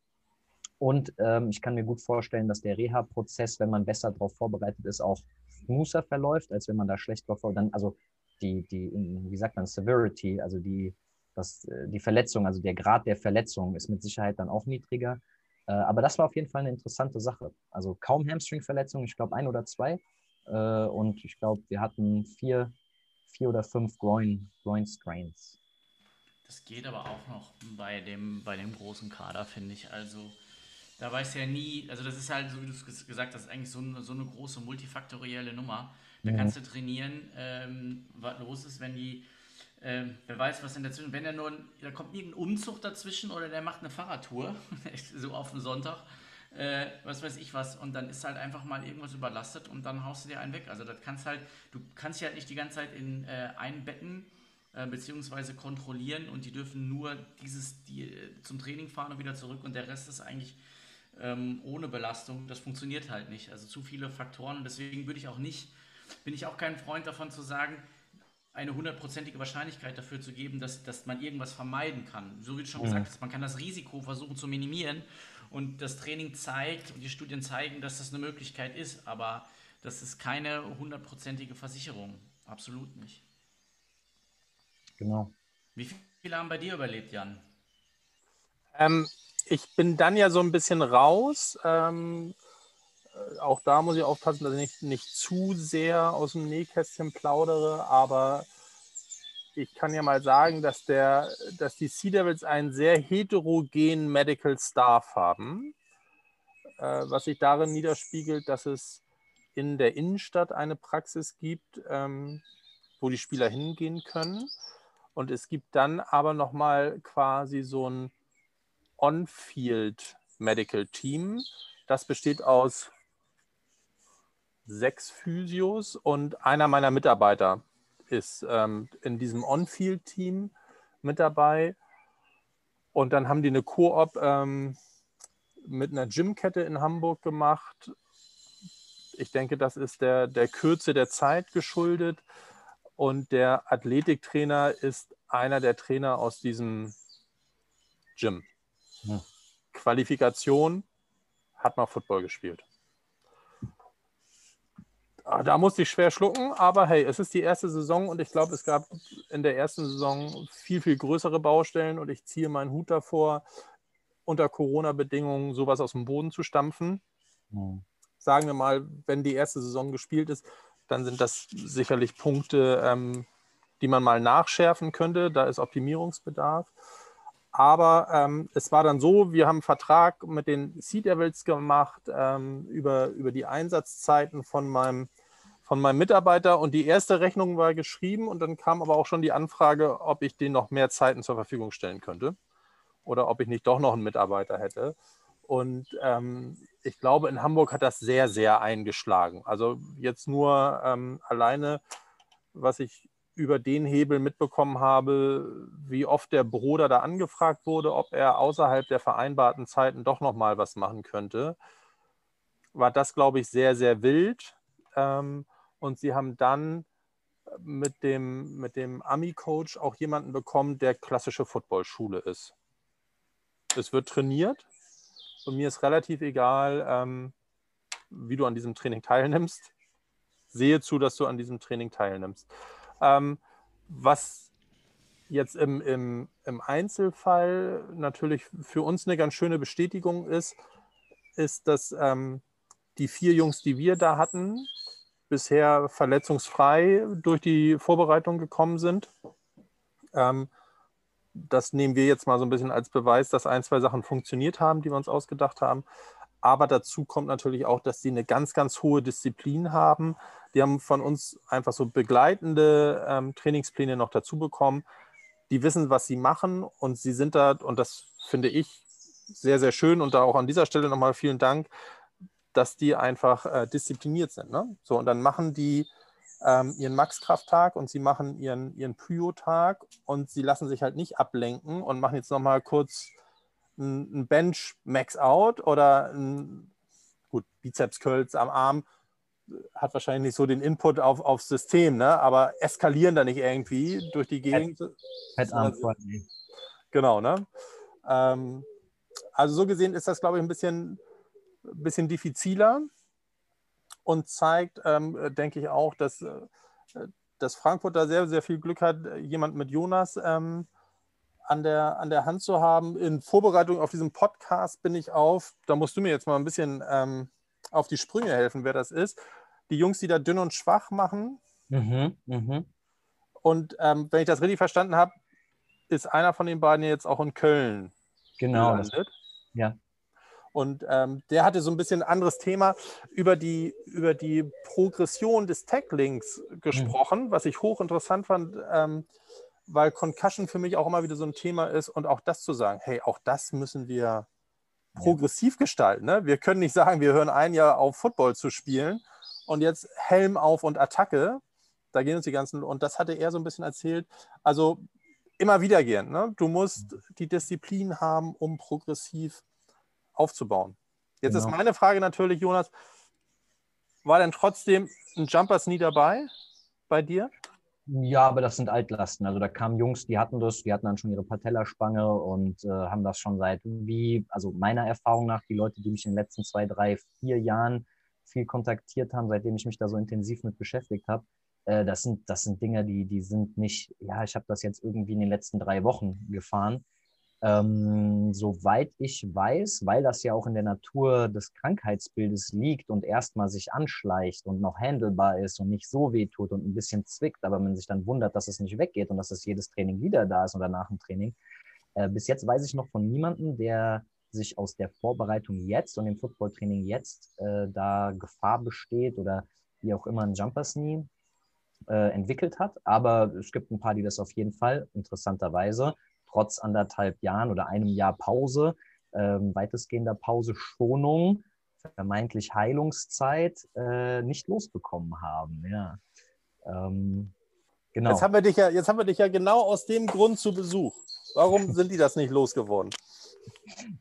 Und ähm, ich kann mir gut vorstellen, dass der Reha-Prozess, wenn man besser darauf vorbereitet ist, auch smoother verläuft, als wenn man da schlecht drauf vorbereitet Also die, die, wie sagt man, Severity, also die, das, äh, die Verletzung, also der Grad der Verletzung ist mit Sicherheit dann auch niedriger. Äh, aber das war auf jeden Fall eine interessante Sache. Also kaum Hamstring-Verletzungen, ich glaube ein oder zwei. Äh, und ich glaube, wir hatten vier, vier oder fünf Groin, Groin Strains. Das geht aber auch noch bei dem, bei dem großen Kader, finde ich. Also da weiß ja nie, also das ist halt, so wie du es gesagt hast, eigentlich so eine, so eine große multifaktorielle Nummer. Da ja. kannst du trainieren, ähm, was los ist, wenn die ähm, wer weiß, was in der Zwischen. Wenn er nur, da kommt irgendein Umzug dazwischen oder der macht eine Fahrradtour, so auf den Sonntag, äh, was weiß ich was, und dann ist halt einfach mal irgendwas überlastet und dann haust du dir einen weg. Also das kannst halt, du kannst ja halt nicht die ganze Zeit in äh, einbetten äh, beziehungsweise kontrollieren und die dürfen nur dieses die, äh, zum Training fahren und wieder zurück und der Rest ist eigentlich ähm, ohne Belastung. Das funktioniert halt nicht. Also zu viele Faktoren und deswegen würde ich auch nicht, bin ich auch kein Freund davon zu sagen, eine hundertprozentige Wahrscheinlichkeit dafür zu geben, dass, dass man irgendwas vermeiden kann. So wie du schon mhm. gesagt hast, man kann das Risiko versuchen zu minimieren und das Training zeigt und die Studien zeigen, dass das eine Möglichkeit ist, aber das ist keine hundertprozentige Versicherung. Absolut nicht. Genau. Wie viele haben bei dir überlebt, Jan? Ähm, ich bin dann ja so ein bisschen raus. Ähm, äh, auch da muss ich aufpassen, dass ich nicht, nicht zu sehr aus dem Nähkästchen plaudere, aber ich kann ja mal sagen, dass, der, dass die Sea Devils einen sehr heterogenen Medical Staff haben, äh, was sich darin niederspiegelt, dass es in der Innenstadt eine Praxis gibt, ähm, wo die Spieler hingehen können. Und es gibt dann aber nochmal quasi so ein On-Field Medical Team. Das besteht aus sechs Physios und einer meiner Mitarbeiter ist ähm, in diesem On-Field-Team mit dabei. Und dann haben die eine Koop ähm, mit einer Gymkette in Hamburg gemacht. Ich denke, das ist der, der Kürze der Zeit geschuldet. Und der Athletiktrainer ist einer der Trainer aus diesem Gym. Hm. Qualifikation hat mal Football gespielt. Ah, da musste ich schwer schlucken, aber hey, es ist die erste Saison und ich glaube, es gab in der ersten Saison viel, viel größere Baustellen und ich ziehe meinen Hut davor. unter Corona-Bedingungen sowas aus dem Boden zu stampfen. Mhm. Sagen wir mal, wenn die erste Saison gespielt ist, dann sind das sicherlich Punkte, ähm, die man mal nachschärfen könnte. Da ist Optimierungsbedarf. Aber ähm, es war dann so, wir haben einen Vertrag mit den Sea Devils gemacht ähm, über, über die Einsatzzeiten von meinem, von meinem Mitarbeiter und die erste Rechnung war geschrieben und dann kam aber auch schon die Anfrage, ob ich denen noch mehr Zeiten zur Verfügung stellen könnte oder ob ich nicht doch noch einen Mitarbeiter hätte. Und ähm, ich glaube, in Hamburg hat das sehr, sehr eingeschlagen. Also jetzt nur ähm, alleine, was ich über den Hebel mitbekommen habe, wie oft der Bruder da angefragt wurde, ob er außerhalb der vereinbarten Zeiten doch noch mal was machen könnte, war das, glaube ich, sehr, sehr wild. Ähm, und sie haben dann mit dem, mit dem Ami-Coach auch jemanden bekommen, der klassische Footballschule ist. Es wird trainiert und mir ist relativ egal, ähm, wie du an diesem Training teilnimmst. Sehe zu, dass du an diesem Training teilnimmst. Ähm, was jetzt im, im, im Einzelfall natürlich für uns eine ganz schöne Bestätigung ist, ist, dass ähm, die vier Jungs, die wir da hatten, bisher verletzungsfrei durch die Vorbereitung gekommen sind. Ähm, das nehmen wir jetzt mal so ein bisschen als Beweis, dass ein, zwei Sachen funktioniert haben, die wir uns ausgedacht haben. Aber dazu kommt natürlich auch, dass sie eine ganz, ganz hohe Disziplin haben. Die haben von uns einfach so begleitende ähm, Trainingspläne noch dazu bekommen. Die wissen, was sie machen und sie sind da, und das finde ich sehr, sehr schön und da auch an dieser Stelle nochmal vielen Dank, dass die einfach äh, diszipliniert sind. Ne? So, und dann machen die ähm, ihren Max-Krafttag und sie machen ihren, ihren Prio-Tag und sie lassen sich halt nicht ablenken und machen jetzt nochmal kurz ein, Bench Max Out oder ein gut, Bizeps Curls am Arm hat wahrscheinlich nicht so den Input auf, aufs System, ne? aber eskalieren da nicht irgendwie durch die Gegend. Fettarm Genau, ne? Ähm, also so gesehen ist das, glaube ich, ein bisschen, bisschen diffiziler und zeigt, ähm, denke ich auch, dass, äh, dass Frankfurt da sehr, sehr viel Glück hat, jemand mit Jonas ähm, an, der, an der Hand zu haben. In Vorbereitung auf diesen Podcast bin ich auf, da musst du mir jetzt mal ein bisschen ähm, auf die Sprünge helfen, wer das ist. Die Jungs, die da dünn und schwach machen. Mhm, mh. Und ähm, wenn ich das richtig verstanden habe, ist einer von den beiden jetzt auch in Köln. Genau. Gelandet. Ja. Und ähm, der hatte so ein bisschen ein anderes Thema über die, über die Progression des Tacklings gesprochen, mhm. was ich hochinteressant fand, ähm, weil Concussion für mich auch immer wieder so ein Thema ist und auch das zu sagen, hey, auch das müssen wir progressiv gestalten. Ne? Wir können nicht sagen, wir hören ein Jahr auf Football zu spielen und jetzt Helm auf und Attacke. Da gehen uns die ganzen, und das hatte er so ein bisschen erzählt. Also immer wiedergehend. Ne? Du musst die Disziplin haben, um progressiv aufzubauen. Jetzt genau. ist meine Frage natürlich, Jonas, war denn trotzdem ein Jumpers nie dabei bei dir? Ja, aber das sind Altlasten. Also da kamen Jungs, die hatten das, die hatten dann schon ihre Patellaspange und äh, haben das schon seit wie, also meiner Erfahrung nach, die Leute, die mich in den letzten zwei, drei, vier Jahren viel kontaktiert haben, seitdem ich mich da so intensiv mit beschäftigt habe, äh, das, sind, das sind Dinge, die, die sind nicht, ja, ich habe das jetzt irgendwie in den letzten drei Wochen gefahren. Ähm, soweit ich weiß, weil das ja auch in der Natur des Krankheitsbildes liegt und erstmal sich anschleicht und noch handelbar ist und nicht so wehtut und ein bisschen zwickt, aber man sich dann wundert, dass es nicht weggeht und dass es jedes Training wieder da ist oder nach dem Training. Äh, bis jetzt weiß ich noch von niemandem, der sich aus der Vorbereitung jetzt und dem Footballtraining jetzt äh, da Gefahr besteht oder wie auch immer ein Jumper Knee äh, entwickelt hat. Aber es gibt ein paar, die das auf jeden Fall interessanterweise trotz anderthalb Jahren oder einem Jahr Pause, ähm, weitestgehender Pause, Schonung, vermeintlich Heilungszeit äh, nicht losbekommen haben. Ja. Ähm, genau. Jetzt haben, wir dich ja, jetzt haben wir dich ja genau aus dem Grund zu Besuch. Warum sind die das nicht losgeworden?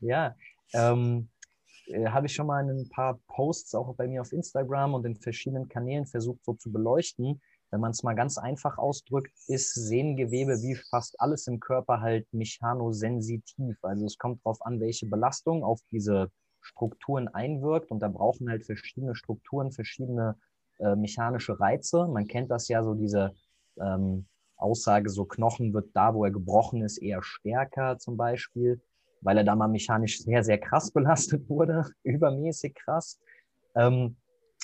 Ja, ähm, äh, habe ich schon mal in ein paar Posts auch bei mir auf Instagram und in verschiedenen Kanälen versucht, so zu beleuchten wenn man es mal ganz einfach ausdrückt, ist Sehngewebe wie fast alles im Körper halt mechanosensitiv. Also es kommt darauf an, welche Belastung auf diese Strukturen einwirkt und da brauchen halt verschiedene Strukturen, verschiedene äh, mechanische Reize. Man kennt das ja so, diese ähm, Aussage, so Knochen wird da, wo er gebrochen ist, eher stärker zum Beispiel. Weil er da mal mechanisch sehr, sehr krass belastet wurde, übermäßig krass. Ähm,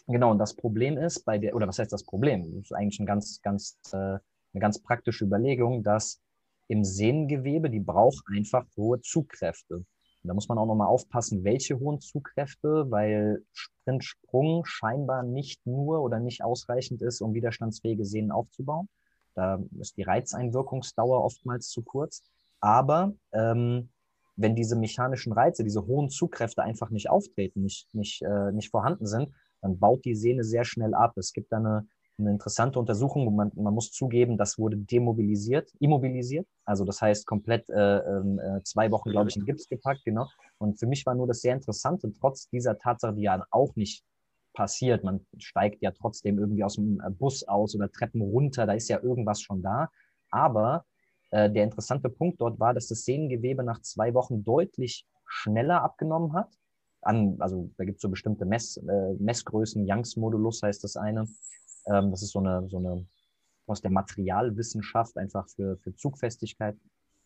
genau, und das Problem ist bei der, oder was heißt das Problem? Das ist eigentlich ein ganz, ganz, äh, eine ganz praktische Überlegung, dass im Sehnengewebe, die braucht einfach hohe Zugkräfte. Da muss man auch nochmal aufpassen, welche hohen Zugkräfte, weil Sprint-Sprung scheinbar nicht nur oder nicht ausreichend ist, um widerstandsfähige Sehnen aufzubauen. Da ist die Reizeinwirkungsdauer oftmals zu kurz. Aber ähm, wenn diese mechanischen Reize, diese hohen Zugkräfte einfach nicht auftreten, nicht, nicht, äh, nicht vorhanden sind, dann baut die Sehne sehr schnell ab. Es gibt da eine, eine interessante Untersuchung, wo man, man muss zugeben, das wurde demobilisiert, immobilisiert. Also das heißt komplett äh, ähm, äh, zwei Wochen, glaube ich, in Gips gepackt, genau. Und für mich war nur das sehr Interessante, trotz dieser Tatsache, die ja auch nicht passiert. Man steigt ja trotzdem irgendwie aus dem äh, Bus aus oder Treppen runter, da ist ja irgendwas schon da. Aber äh, der interessante Punkt dort war, dass das Sehnengewebe nach zwei Wochen deutlich schneller abgenommen hat. An, also da gibt es so bestimmte Mess, äh, Messgrößen, Youngs-Modulus heißt das eine. Ähm, das ist so eine, so eine aus der Materialwissenschaft einfach für, für Zugfestigkeit,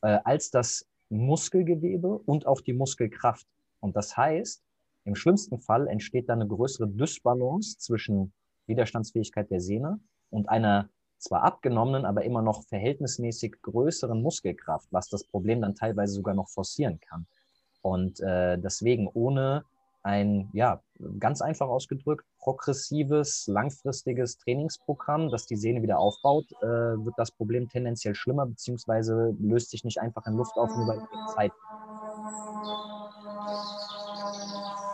äh, als das Muskelgewebe und auch die Muskelkraft. Und das heißt, im schlimmsten Fall entsteht dann eine größere Dysbalance zwischen Widerstandsfähigkeit der Sehne und einer zwar abgenommenen, aber immer noch verhältnismäßig größeren Muskelkraft, was das Problem dann teilweise sogar noch forcieren kann. Und äh, deswegen ohne ein, ja, ganz einfach ausgedrückt, progressives, langfristiges Trainingsprogramm, das die Sehne wieder aufbaut, äh, wird das Problem tendenziell schlimmer, beziehungsweise löst sich nicht einfach in Luft auf über die Zeit.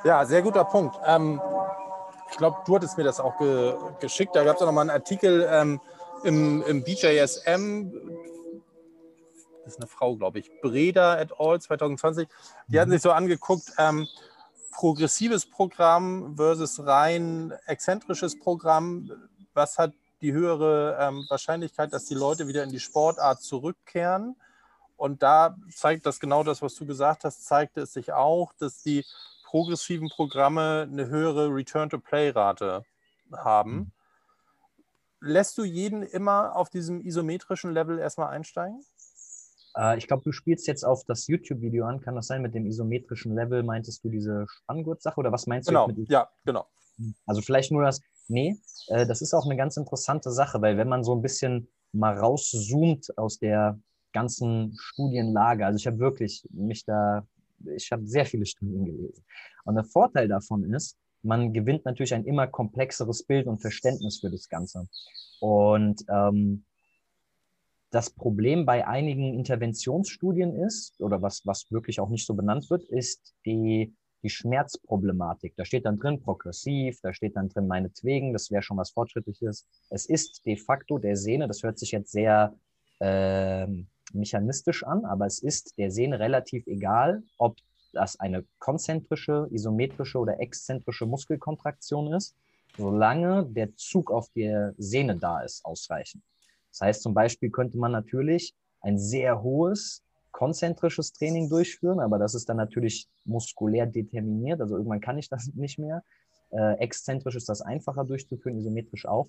Ja, sehr guter Punkt. Ähm, ich glaube, du hattest mir das auch ge geschickt. Da gab es auch nochmal einen Artikel ähm, im, im BJSM. Das ist eine Frau, glaube ich. Breda et al. 2020. Die mhm. hatten sich so angeguckt, ähm, progressives Programm versus rein exzentrisches Programm. Was hat die höhere ähm, Wahrscheinlichkeit, dass die Leute wieder in die Sportart zurückkehren? Und da zeigt das genau das, was du gesagt hast, zeigte es sich auch, dass die progressiven Programme eine höhere Return-to-Play-Rate haben. Lässt du jeden immer auf diesem isometrischen Level erstmal einsteigen? Äh, ich glaube, du spielst jetzt auf das YouTube-Video an. Kann das sein mit dem isometrischen Level? Meintest du diese Spanngurtsache oder was meinst genau, du? Genau, ja, genau. Also vielleicht nur das, nee, äh, das ist auch eine ganz interessante Sache, weil wenn man so ein bisschen mal rauszoomt aus der ganzen Studienlage, also ich habe wirklich mich da, ich habe sehr viele Studien gelesen. Und der Vorteil davon ist, man gewinnt natürlich ein immer komplexeres Bild und Verständnis für das Ganze. Und ähm, das Problem bei einigen Interventionsstudien ist, oder was, was wirklich auch nicht so benannt wird, ist die, die Schmerzproblematik. Da steht dann drin progressiv, da steht dann drin meinetwegen, das wäre schon was Fortschrittliches. Es ist de facto der Sehne, das hört sich jetzt sehr äh, mechanistisch an, aber es ist der Sehne relativ egal, ob das eine konzentrische, isometrische oder exzentrische Muskelkontraktion ist, solange der Zug auf der Sehne da ist, ausreichend. Das heißt, zum Beispiel könnte man natürlich ein sehr hohes konzentrisches Training durchführen, aber das ist dann natürlich muskulär determiniert. Also irgendwann kann ich das nicht mehr. Äh, exzentrisch ist das einfacher durchzuführen, isometrisch auch.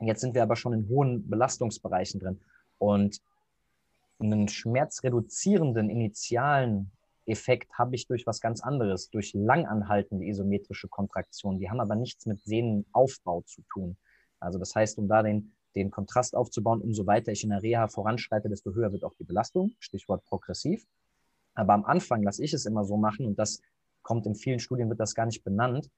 Jetzt sind wir aber schon in hohen Belastungsbereichen drin. Und einen schmerzreduzierenden initialen Effekt habe ich durch was ganz anderes, durch langanhaltende isometrische Kontraktionen. Die haben aber nichts mit Sehnenaufbau zu tun. Also das heißt, um da den den Kontrast aufzubauen. Umso weiter ich in der Reha voranschreite, desto höher wird auch die Belastung. Stichwort progressiv. Aber am Anfang lasse ich es immer so machen und das kommt in vielen Studien, wird das gar nicht benannt,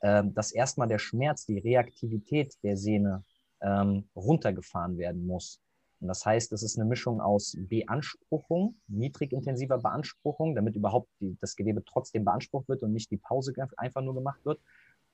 ähm, dass erstmal der Schmerz, die Reaktivität der Sehne ähm, runtergefahren werden muss. Und das heißt, es ist eine Mischung aus Beanspruchung, niedrigintensiver Beanspruchung, damit überhaupt die, das Gewebe trotzdem beansprucht wird und nicht die Pause einfach nur gemacht wird.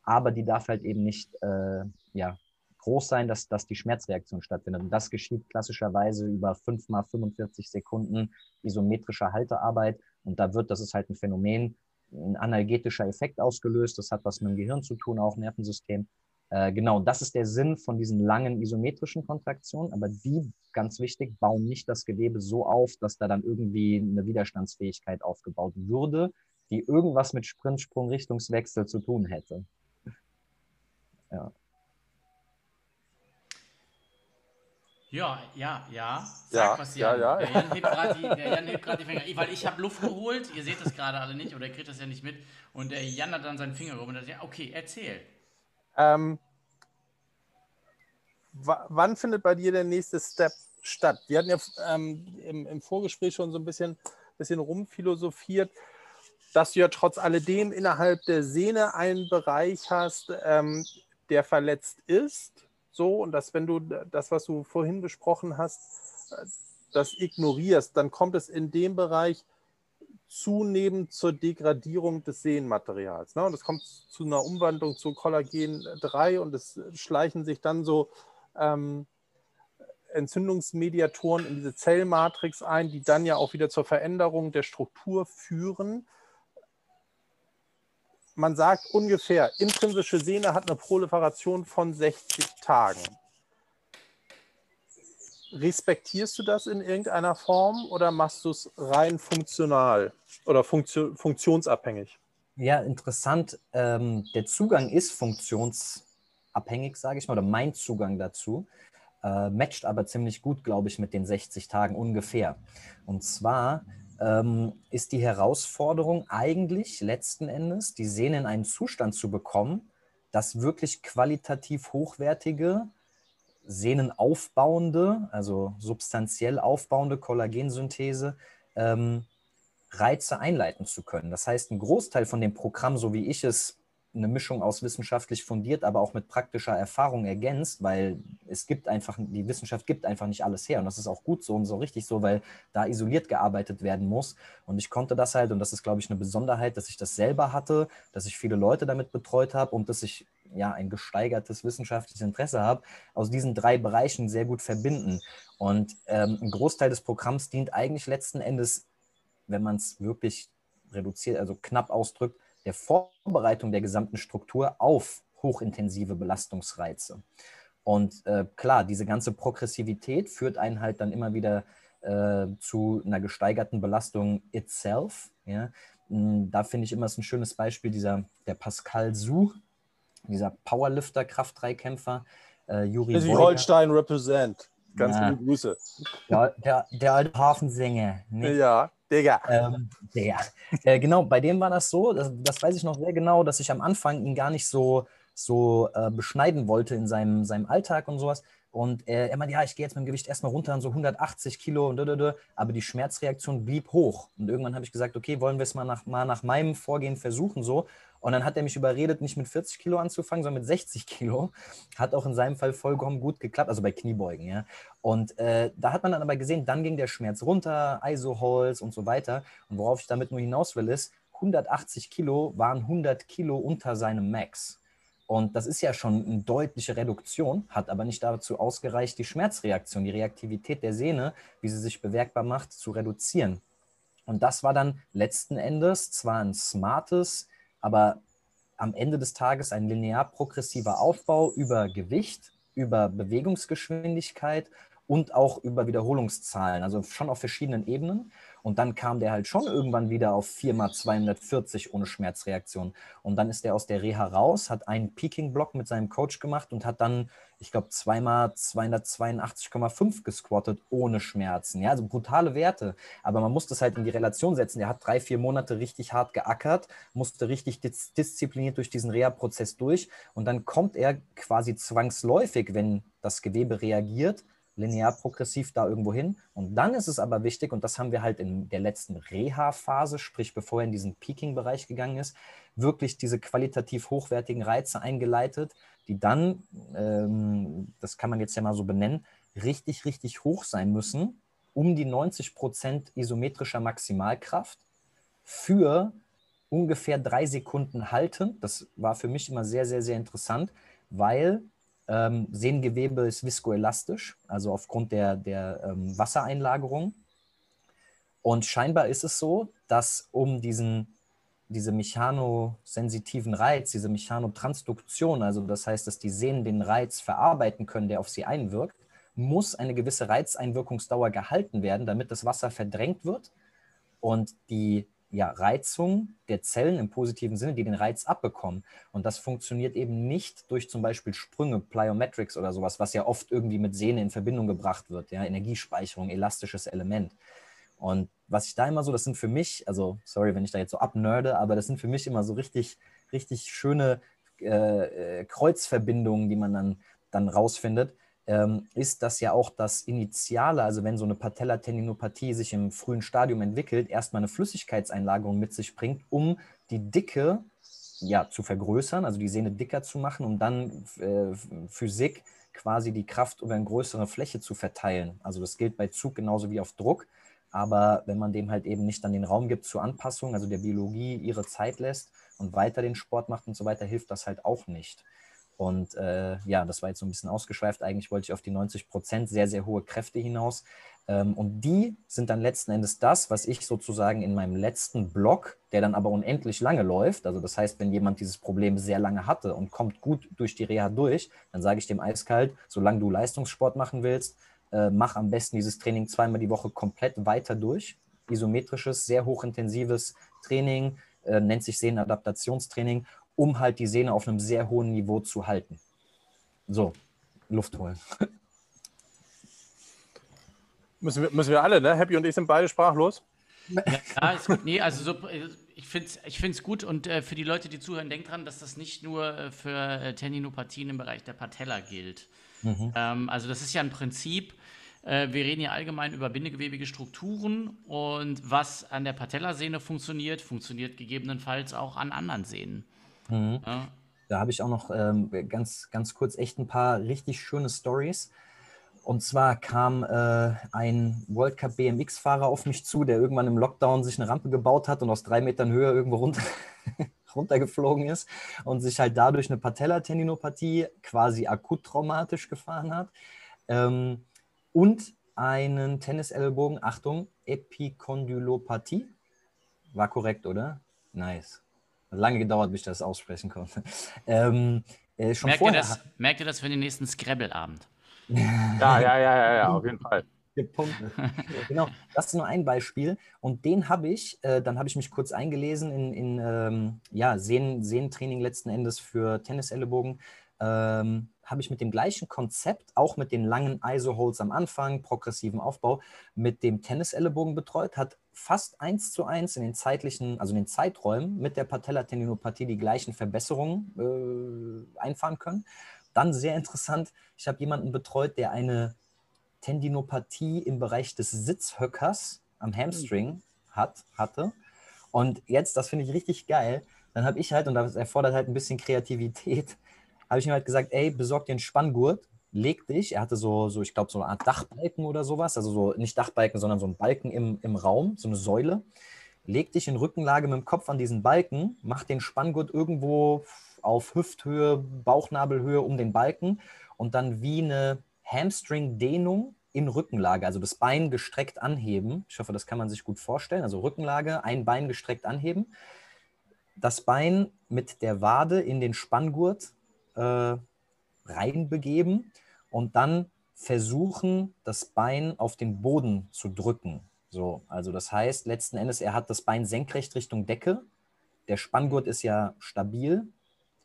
Aber die darf halt eben nicht äh, ja, groß sein, dass, dass die Schmerzreaktion stattfindet. Und das geschieht klassischerweise über 5 mal 45 Sekunden isometrischer Haltearbeit. Und da wird, das ist halt ein Phänomen, ein analgetischer Effekt ausgelöst. Das hat was mit dem Gehirn zu tun, auch Nervensystem. Äh, genau, das ist der Sinn von diesen langen isometrischen Kontraktionen. Aber die, ganz wichtig, bauen nicht das Gewebe so auf, dass da dann irgendwie eine Widerstandsfähigkeit aufgebaut würde, die irgendwas mit Sprint, Sprung, Richtungswechsel zu tun hätte. Ja. Ja, ja, ja. Sag ja, was, Jan. Ja, ja. Der Jan hebt gerade die, Finger. Weil ich habe Luft geholt, ihr seht das gerade alle nicht oder ihr kriegt das ja nicht mit. Und der Jan hat dann seinen Finger rum und sagt, ja, okay, erzähl. Ähm, wann findet bei dir der nächste Step statt? Wir hatten ja ähm, im, im, Vorgespräch schon so ein bisschen, bisschen rumphilosophiert, dass du ja trotz alledem innerhalb der Sehne einen Bereich hast, ähm, der verletzt ist so und dass wenn du das, was du vorhin besprochen hast, das ignorierst, dann kommt es in dem Bereich zunehmend zur Degradierung des Sehnenmaterials. Ne? Und es kommt zu einer Umwandlung zu Kollagen 3 und es schleichen sich dann so ähm, Entzündungsmediatoren in diese Zellmatrix ein, die dann ja auch wieder zur Veränderung der Struktur führen man sagt ungefähr, intrinsische Sehne hat eine Proliferation von 60 Tagen. Respektierst du das in irgendeiner Form oder machst du es rein funktional oder funktio funktionsabhängig? Ja, interessant. Ähm, der Zugang ist funktionsabhängig, sage ich mal, oder mein Zugang dazu. Äh, matcht aber ziemlich gut, glaube ich, mit den 60 Tagen ungefähr. Und zwar ähm, ist die Herausforderung eigentlich letzten Endes, die Sehne in einen Zustand zu bekommen, dass wirklich qualitativ hochwertige, sehnenaufbauende, also substanziell aufbauende Kollagensynthese ähm, Reize einleiten zu können. Das heißt, ein Großteil von dem Programm, so wie ich es eine Mischung aus wissenschaftlich fundiert, aber auch mit praktischer Erfahrung ergänzt, weil es gibt einfach, die Wissenschaft gibt einfach nicht alles her. Und das ist auch gut so und so richtig so, weil da isoliert gearbeitet werden muss. Und ich konnte das halt, und das ist, glaube ich, eine Besonderheit, dass ich das selber hatte, dass ich viele Leute damit betreut habe und dass ich ja ein gesteigertes wissenschaftliches Interesse habe, aus diesen drei Bereichen sehr gut verbinden. Und ähm, ein Großteil des Programms dient eigentlich letzten Endes, wenn man es wirklich reduziert, also knapp ausdrückt, der Vorbereitung der gesamten Struktur auf hochintensive Belastungsreize. Und äh, klar, diese ganze Progressivität führt einen halt dann immer wieder äh, zu einer gesteigerten Belastung itself. Ja? Hm, da finde ich immer ist ein schönes Beispiel dieser der Pascal Su, dieser Powerlifter, Kraft-Dreikämpfer, äh, Juri Holstein represent. Ganz ja. liebe Grüße. Der, der, der alte Hafensänger. Ne? Ja. Digga. Ähm, Digga. Äh, genau, bei dem war das so, das, das, weiß ich noch sehr genau, dass ich am Anfang ihn gar nicht so, so äh, beschneiden wollte in seinem, seinem Alltag und sowas. Und er, er meinte, ja, ich gehe jetzt mit dem Gewicht erstmal runter an so 180 Kilo und dödödö. aber die Schmerzreaktion blieb hoch. Und irgendwann habe ich gesagt, okay, wollen wir es mal nach, mal nach meinem Vorgehen versuchen so. Und dann hat er mich überredet, nicht mit 40 Kilo anzufangen, sondern mit 60 Kilo. Hat auch in seinem Fall vollkommen gut geklappt, also bei Kniebeugen, ja. Und äh, da hat man dann aber gesehen, dann ging der Schmerz runter, Isoholz und so weiter. Und worauf ich damit nur hinaus will, ist, 180 Kilo waren 100 Kilo unter seinem Max. Und das ist ja schon eine deutliche Reduktion, hat aber nicht dazu ausgereicht, die Schmerzreaktion, die Reaktivität der Sehne, wie sie sich bewerkbar macht, zu reduzieren. Und das war dann letzten Endes zwar ein smartes, aber am Ende des Tages ein linear progressiver Aufbau über Gewicht, über Bewegungsgeschwindigkeit und auch über Wiederholungszahlen, also schon auf verschiedenen Ebenen. Und dann kam der halt schon irgendwann wieder auf 4x240 ohne Schmerzreaktion. Und dann ist der aus der Reha raus, hat einen Peaking-Block mit seinem Coach gemacht und hat dann, ich glaube, 2x282,5 gesquattet ohne Schmerzen. Ja, also brutale Werte. Aber man muss das halt in die Relation setzen. Der hat drei, vier Monate richtig hart geackert, musste richtig dis diszipliniert durch diesen Reha-Prozess durch. Und dann kommt er quasi zwangsläufig, wenn das Gewebe reagiert, linear progressiv da irgendwo hin. Und dann ist es aber wichtig, und das haben wir halt in der letzten Reha-Phase, sprich bevor er in diesen Peaking-Bereich gegangen ist, wirklich diese qualitativ hochwertigen Reize eingeleitet, die dann, ähm, das kann man jetzt ja mal so benennen, richtig, richtig hoch sein müssen, um die 90 Prozent isometrischer Maximalkraft für ungefähr drei Sekunden halten. Das war für mich immer sehr, sehr, sehr interessant, weil ähm, Sehnengewebe ist viskoelastisch, also aufgrund der, der ähm, Wassereinlagerung. Und scheinbar ist es so, dass um diesen, diese mechanosensitiven Reiz, diese Mechanotransduktion, also das heißt, dass die Sehnen den Reiz verarbeiten können, der auf sie einwirkt, muss eine gewisse Reizeinwirkungsdauer gehalten werden, damit das Wasser verdrängt wird und die ja, Reizung der Zellen im positiven Sinne, die den Reiz abbekommen. Und das funktioniert eben nicht durch zum Beispiel Sprünge, Plyometrics oder sowas, was ja oft irgendwie mit Sehne in Verbindung gebracht wird. Ja, Energiespeicherung, elastisches Element. Und was ich da immer so, das sind für mich, also sorry, wenn ich da jetzt so abnörde, aber das sind für mich immer so richtig, richtig schöne äh, äh Kreuzverbindungen, die man dann, dann rausfindet ähm, ist, dass ja auch das Initiale, also wenn so eine Patellatendinopathie sich im frühen Stadium entwickelt, erstmal eine Flüssigkeitseinlagerung mit sich bringt, um die Dicke ja, zu vergrößern, also die Sehne dicker zu machen, um dann äh, Physik quasi die Kraft über eine größere Fläche zu verteilen. Also das gilt bei Zug genauso wie auf Druck. Aber wenn man dem halt eben nicht dann den Raum gibt zur Anpassung, also der Biologie ihre Zeit lässt und weiter den Sport macht und so weiter, hilft das halt auch nicht. Und äh, ja, das war jetzt so ein bisschen ausgeschweift. Eigentlich wollte ich auf die 90 Prozent sehr, sehr hohe Kräfte hinaus. Ähm, und die sind dann letzten Endes das, was ich sozusagen in meinem letzten Block, der dann aber unendlich lange läuft, also das heißt, wenn jemand dieses Problem sehr lange hatte und kommt gut durch die Reha durch, dann sage ich dem eiskalt, solange du Leistungssport machen willst, äh, mach am besten dieses Training zweimal die Woche komplett weiter durch. Isometrisches, sehr hochintensives Training, äh, nennt sich Sehnenadaptationstraining um halt die Sehne auf einem sehr hohen Niveau zu halten. So, Luft holen. Müssen wir, müssen wir alle, ne? Happy und ich sind beide sprachlos. Ja, ist gut. Nee, also so, ich finde es ich find's gut und äh, für die Leute, die zuhören, denkt dran, dass das nicht nur äh, für äh, Tendinopathien im Bereich der Patella gilt. Mhm. Ähm, also das ist ja ein Prinzip, äh, wir reden hier allgemein über bindegewebige Strukturen und was an der Patellasehne funktioniert, funktioniert gegebenenfalls auch an anderen Sehnen. Mhm. Ja. Da habe ich auch noch ähm, ganz, ganz kurz echt ein paar richtig schöne Stories. Und zwar kam äh, ein World Cup BMX-Fahrer auf mich zu, der irgendwann im Lockdown sich eine Rampe gebaut hat und aus drei Metern Höhe irgendwo runter, runtergeflogen ist und sich halt dadurch eine Patellatendinopathie quasi akut traumatisch gefahren hat. Ähm, und einen Tennisellbogen, Achtung, Epikondylopathie. War korrekt, oder? Nice lange gedauert, bis ich das aussprechen konnte. Ähm, äh, schon merkt, vorher ihr das, merkt ihr das für den nächsten Scrabble-Abend? ja, ja, ja, ja, ja, auf jeden Fall. Punkte. genau, das ist nur ein Beispiel. Und den habe ich, äh, dann habe ich mich kurz eingelesen in, in ähm, ja, Sehnen, Sehnentraining letzten Endes für Tennisellebogen. Ähm, habe ich mit dem gleichen Konzept, auch mit den langen ISO-Holds am Anfang, progressiven Aufbau, mit dem Tennisellebogen betreut, hat fast eins zu eins in den zeitlichen, also in den Zeiträumen mit der Patellatendinopathie die gleichen Verbesserungen äh, einfahren können. Dann sehr interessant, ich habe jemanden betreut, der eine Tendinopathie im Bereich des Sitzhöckers am Hamstring hat, hatte. Und jetzt, das finde ich richtig geil, dann habe ich halt, und das erfordert halt ein bisschen Kreativität, habe ich ihm halt gesagt, ey, besorg dir einen Spanngurt, leg dich. Er hatte so, so ich glaube, so eine Art Dachbalken oder sowas. Also so nicht Dachbalken, sondern so ein Balken im, im Raum, so eine Säule. Leg dich in Rückenlage mit dem Kopf an diesen Balken, mach den Spanngurt irgendwo auf Hüfthöhe, Bauchnabelhöhe um den Balken und dann wie eine Hamstring-Dehnung in Rückenlage, also das Bein gestreckt anheben. Ich hoffe, das kann man sich gut vorstellen. Also Rückenlage, ein Bein gestreckt anheben. Das Bein mit der Wade in den Spanngurt äh, reinbegeben und dann versuchen, das Bein auf den Boden zu drücken. So, also das heißt, letzten Endes, er hat das Bein senkrecht Richtung Decke. Der Spanngurt ist ja stabil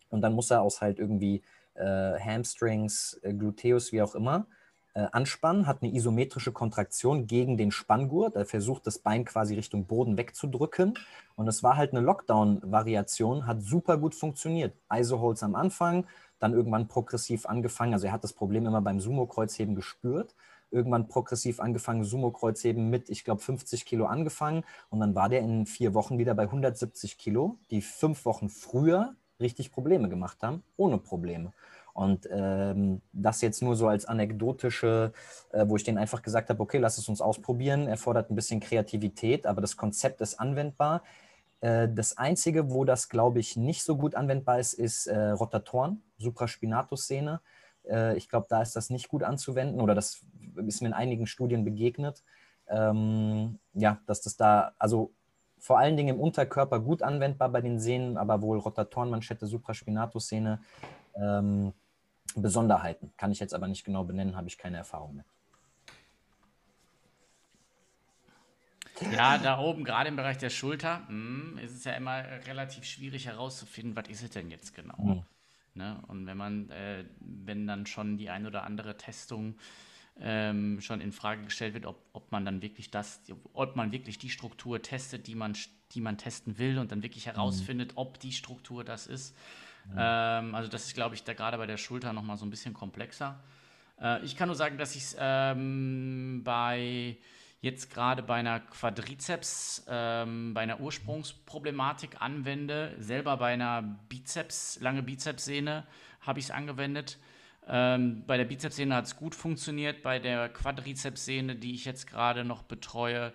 und dann muss er aus halt irgendwie äh, Hamstrings, äh, Gluteus, wie auch immer, anspannen, hat eine isometrische Kontraktion gegen den Spanngurt. Er versucht, das Bein quasi Richtung Boden wegzudrücken. Und es war halt eine Lockdown-Variation, hat super gut funktioniert. Iso-Holds am Anfang, dann irgendwann progressiv angefangen. Also er hat das Problem immer beim Sumo-Kreuzheben gespürt. Irgendwann progressiv angefangen, Sumo-Kreuzheben mit, ich glaube, 50 Kilo angefangen. Und dann war der in vier Wochen wieder bei 170 Kilo, die fünf Wochen früher richtig Probleme gemacht haben, ohne Probleme. Und ähm, das jetzt nur so als anekdotische, äh, wo ich denen einfach gesagt habe, okay, lass es uns ausprobieren, erfordert ein bisschen Kreativität, aber das Konzept ist anwendbar. Äh, das Einzige, wo das, glaube ich, nicht so gut anwendbar ist, ist äh, Rotatoren, Supraspinatus-Szene. Äh, ich glaube, da ist das nicht gut anzuwenden oder das ist mir in einigen Studien begegnet. Ähm, ja, dass das da, also vor allen Dingen im Unterkörper gut anwendbar bei den Sehnen, aber wohl Rotatorenmanschette, Supraspinatus-Szene ähm, Besonderheiten. Kann ich jetzt aber nicht genau benennen, habe ich keine Erfahrung mit. Ja, da oben, gerade im Bereich der Schulter, mh, hm, ist es ja immer relativ schwierig herauszufinden, was ist es denn jetzt genau. Mhm. Ne? Und wenn man, äh, wenn dann schon die ein oder andere Testung ähm, schon in Frage gestellt wird, ob, ob man dann wirklich das, ob man wirklich die Struktur testet, die man, die man testen will und dann wirklich herausfindet, mhm. ob die Struktur das ist. Mhm. Ähm, also das ist, glaube ich, da gerade bei der Schulter nochmal so ein bisschen komplexer. Äh, ich kann nur sagen, dass ich es ähm, bei jetzt gerade bei einer Quadrizeps, ähm, bei einer Ursprungsproblematik anwende. Selber bei einer Bizeps, lange Bizepssehne habe ich es angewendet. Ähm, bei der Bizepssehne hat es gut funktioniert. Bei der Quadrizepssehne, die ich jetzt gerade noch betreue,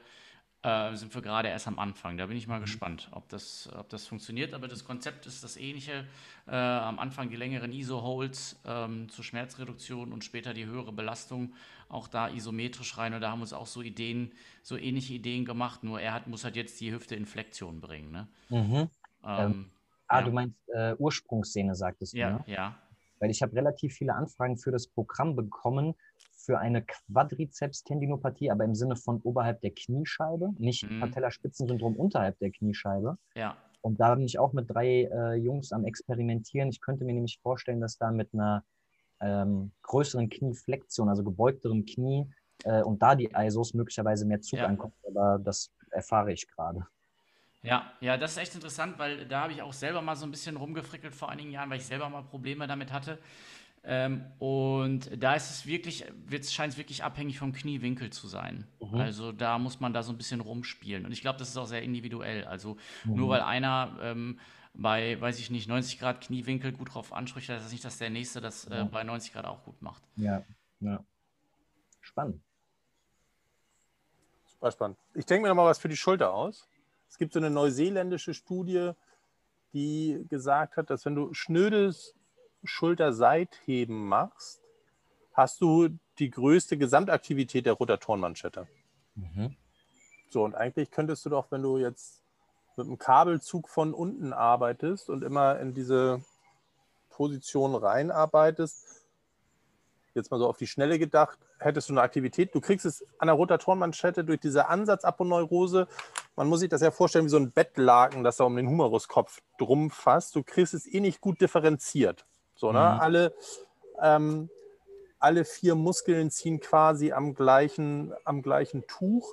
äh, sind wir gerade erst am Anfang. Da bin ich mal mhm. gespannt, ob das, ob das funktioniert. Aber das Konzept ist das ähnliche. Äh, am Anfang die längeren ISO-Holds ähm, zur Schmerzreduktion und später die höhere Belastung. Auch da isometrisch rein. Und da haben wir uns auch so Ideen, so ähnliche Ideen gemacht. Nur er hat, muss halt jetzt die Hüfte in Flexion bringen. Ne? Mhm. Ähm, ähm, ah, ja. du meinst äh, Ursprungsszene, sagtest du, ja, ne? Ja, Weil ich habe relativ viele Anfragen für das Programm bekommen, für eine Quadrizeps-Tendinopathie, aber im Sinne von oberhalb der Kniescheibe, nicht mhm. Patellaspitzensyndrom unterhalb der Kniescheibe. Ja. Und da bin ich auch mit drei äh, Jungs am Experimentieren. Ich könnte mir nämlich vorstellen, dass da mit einer ähm, größeren Knieflexion, also gebeugterem Knie, äh, und da die ISOs möglicherweise mehr Zug ja. ankommt. Aber das erfahre ich gerade. Ja, ja, das ist echt interessant, weil da habe ich auch selber mal so ein bisschen rumgefrickelt vor einigen Jahren, weil ich selber mal Probleme damit hatte. Ähm, und da ist es wirklich, scheint es wirklich abhängig vom Kniewinkel zu sein. Mhm. Also da muss man da so ein bisschen rumspielen. Und ich glaube, das ist auch sehr individuell. Also mhm. nur weil einer ähm, bei, weiß ich nicht, 90 Grad Kniewinkel gut drauf anspricht, heißt das nicht, dass der nächste das äh, bei 90 Grad auch gut macht. Ja, ja. Spannend. Super spannend. Ich denke mir noch mal was für die Schulter aus. Es gibt so eine neuseeländische Studie, die gesagt hat, dass wenn du schnödes Schulterseitheben machst, hast du die größte Gesamtaktivität der Rotatorenmanschette. Mhm. So, und eigentlich könntest du doch, wenn du jetzt mit einem Kabelzug von unten arbeitest und immer in diese Position reinarbeitest, jetzt mal so auf die Schnelle gedacht, hättest du eine Aktivität. Du kriegst es an der Rotatorenmanschette durch diese Ansatzaponeurose. Man muss sich das ja vorstellen wie so ein Bettlaken, das da um den Humeruskopf drum fasst. Du kriegst es eh nicht gut differenziert. So, ne? Mhm. Alle, ähm, alle vier Muskeln ziehen quasi am gleichen, am gleichen Tuch.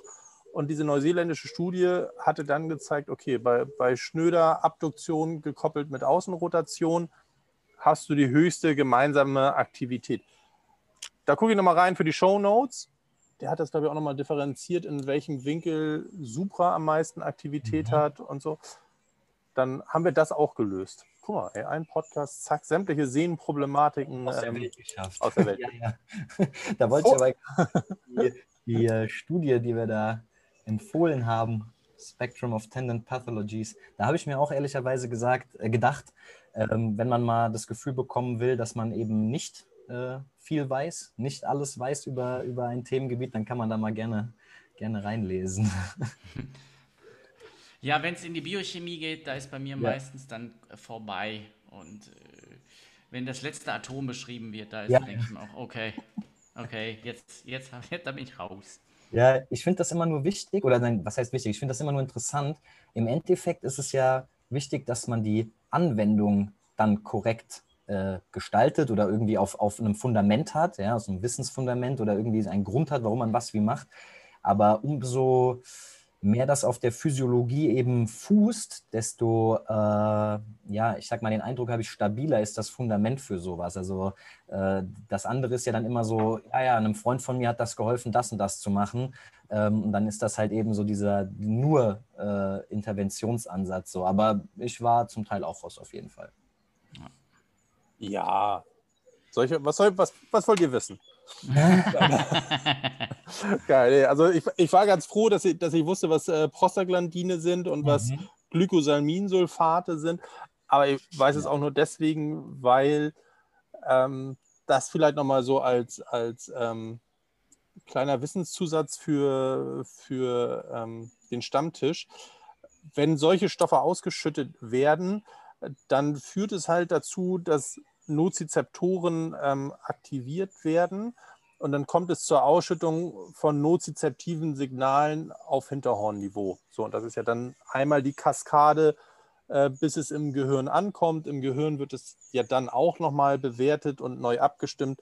Und diese neuseeländische Studie hatte dann gezeigt, okay, bei, bei schnöder Abduktion gekoppelt mit Außenrotation hast du die höchste gemeinsame Aktivität. Da gucke ich nochmal rein für die Show Notes. Der hat das, glaube ich, auch nochmal differenziert, in welchem Winkel Supra am meisten Aktivität mhm. hat und so. Dann haben wir das auch gelöst guck mal, ey, ein Podcast, zack, sämtliche Sehnenproblematiken aus der ähm, Welt geschafft. Aus der Welt. ja, ja. Da wollte oh. ich aber die, die uh, Studie, die wir da empfohlen haben, Spectrum of Tendon Pathologies, da habe ich mir auch ehrlicherweise gesagt, äh, gedacht, ähm, wenn man mal das Gefühl bekommen will, dass man eben nicht äh, viel weiß, nicht alles weiß über, über ein Themengebiet, dann kann man da mal gerne, gerne reinlesen. Ja, wenn es in die Biochemie geht, da ist bei mir ja. meistens dann äh, vorbei. Und äh, wenn das letzte Atom beschrieben wird, da ist, ja. denke ich mir auch, okay, okay, jetzt, jetzt, jetzt da bin ich raus. Ja, ich finde das immer nur wichtig, oder nein, was heißt wichtig? Ich finde das immer nur interessant. Im Endeffekt ist es ja wichtig, dass man die Anwendung dann korrekt äh, gestaltet oder irgendwie auf, auf einem Fundament hat, ja, so einem Wissensfundament oder irgendwie einen Grund hat, warum man was wie macht. Aber umso mehr das auf der Physiologie eben fußt, desto, äh, ja, ich sag mal, den Eindruck habe ich, stabiler ist das Fundament für sowas. Also äh, das andere ist ja dann immer so, ja, ja, einem Freund von mir hat das geholfen, das und das zu machen. Ähm, und dann ist das halt eben so dieser nur äh, Interventionsansatz so. Aber ich war zum Teil auch raus auf jeden Fall. Ja. Solche, was, soll, was, was wollt ihr wissen? Geil. Also ich, ich war ganz froh, dass ich, dass ich wusste, was äh, Prostaglandine sind und mhm. was Glykosalminsulfate sind. Aber ich weiß es auch nur deswegen, weil ähm, das vielleicht nochmal so als, als ähm, kleiner Wissenszusatz für, für ähm, den Stammtisch. Wenn solche Stoffe ausgeschüttet werden, dann führt es halt dazu, dass Nozizeptoren ähm, aktiviert werden und dann kommt es zur Ausschüttung von nozizeptiven Signalen auf Hinterhornniveau. So, und das ist ja dann einmal die Kaskade, äh, bis es im Gehirn ankommt. Im Gehirn wird es ja dann auch nochmal bewertet und neu abgestimmt,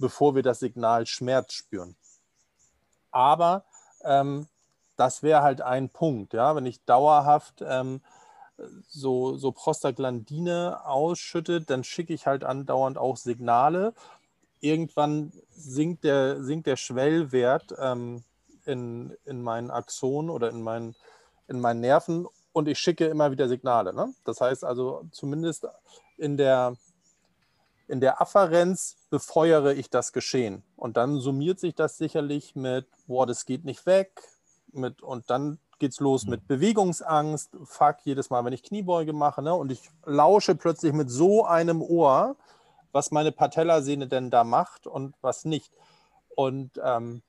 bevor wir das Signal Schmerz spüren. Aber ähm, das wäre halt ein Punkt, ja, wenn ich dauerhaft ähm, so, so Prostaglandine ausschütte, dann schicke ich halt andauernd auch Signale irgendwann sinkt der, sinkt der Schwellwert ähm, in, in meinen Axonen oder in meinen, in meinen Nerven und ich schicke immer wieder Signale. Ne? Das heißt also, zumindest in der, in der Afferenz befeuere ich das Geschehen. Und dann summiert sich das sicherlich mit, boah, das geht nicht weg. Mit, und dann geht es los mit Bewegungsangst. Fuck, jedes Mal, wenn ich Kniebeuge mache. Ne? Und ich lausche plötzlich mit so einem Ohr was meine Patellasehne denn da macht und was nicht. Und ähm,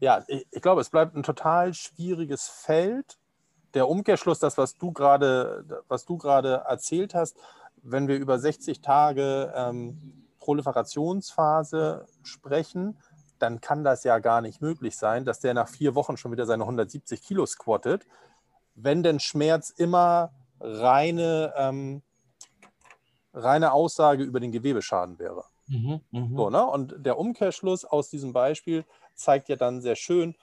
ja, ich, ich, glaube, es bleibt ein total schwieriges Feld. Der Umkehrschluss, das, was du gerade, was du gerade erzählt hast, wenn wir über 60 Tage ähm, Proliferationsphase sprechen, dann kann das ja gar nicht möglich sein, dass der nach vier Wochen schon wieder seine 170 Kilo squattet, wenn denn Schmerz immer reine ähm, reine Aussage über den Gewebeschaden wäre. Mhm, mh. so, ne? Und der Umkehrschluss aus diesem Beispiel zeigt ja dann sehr schön,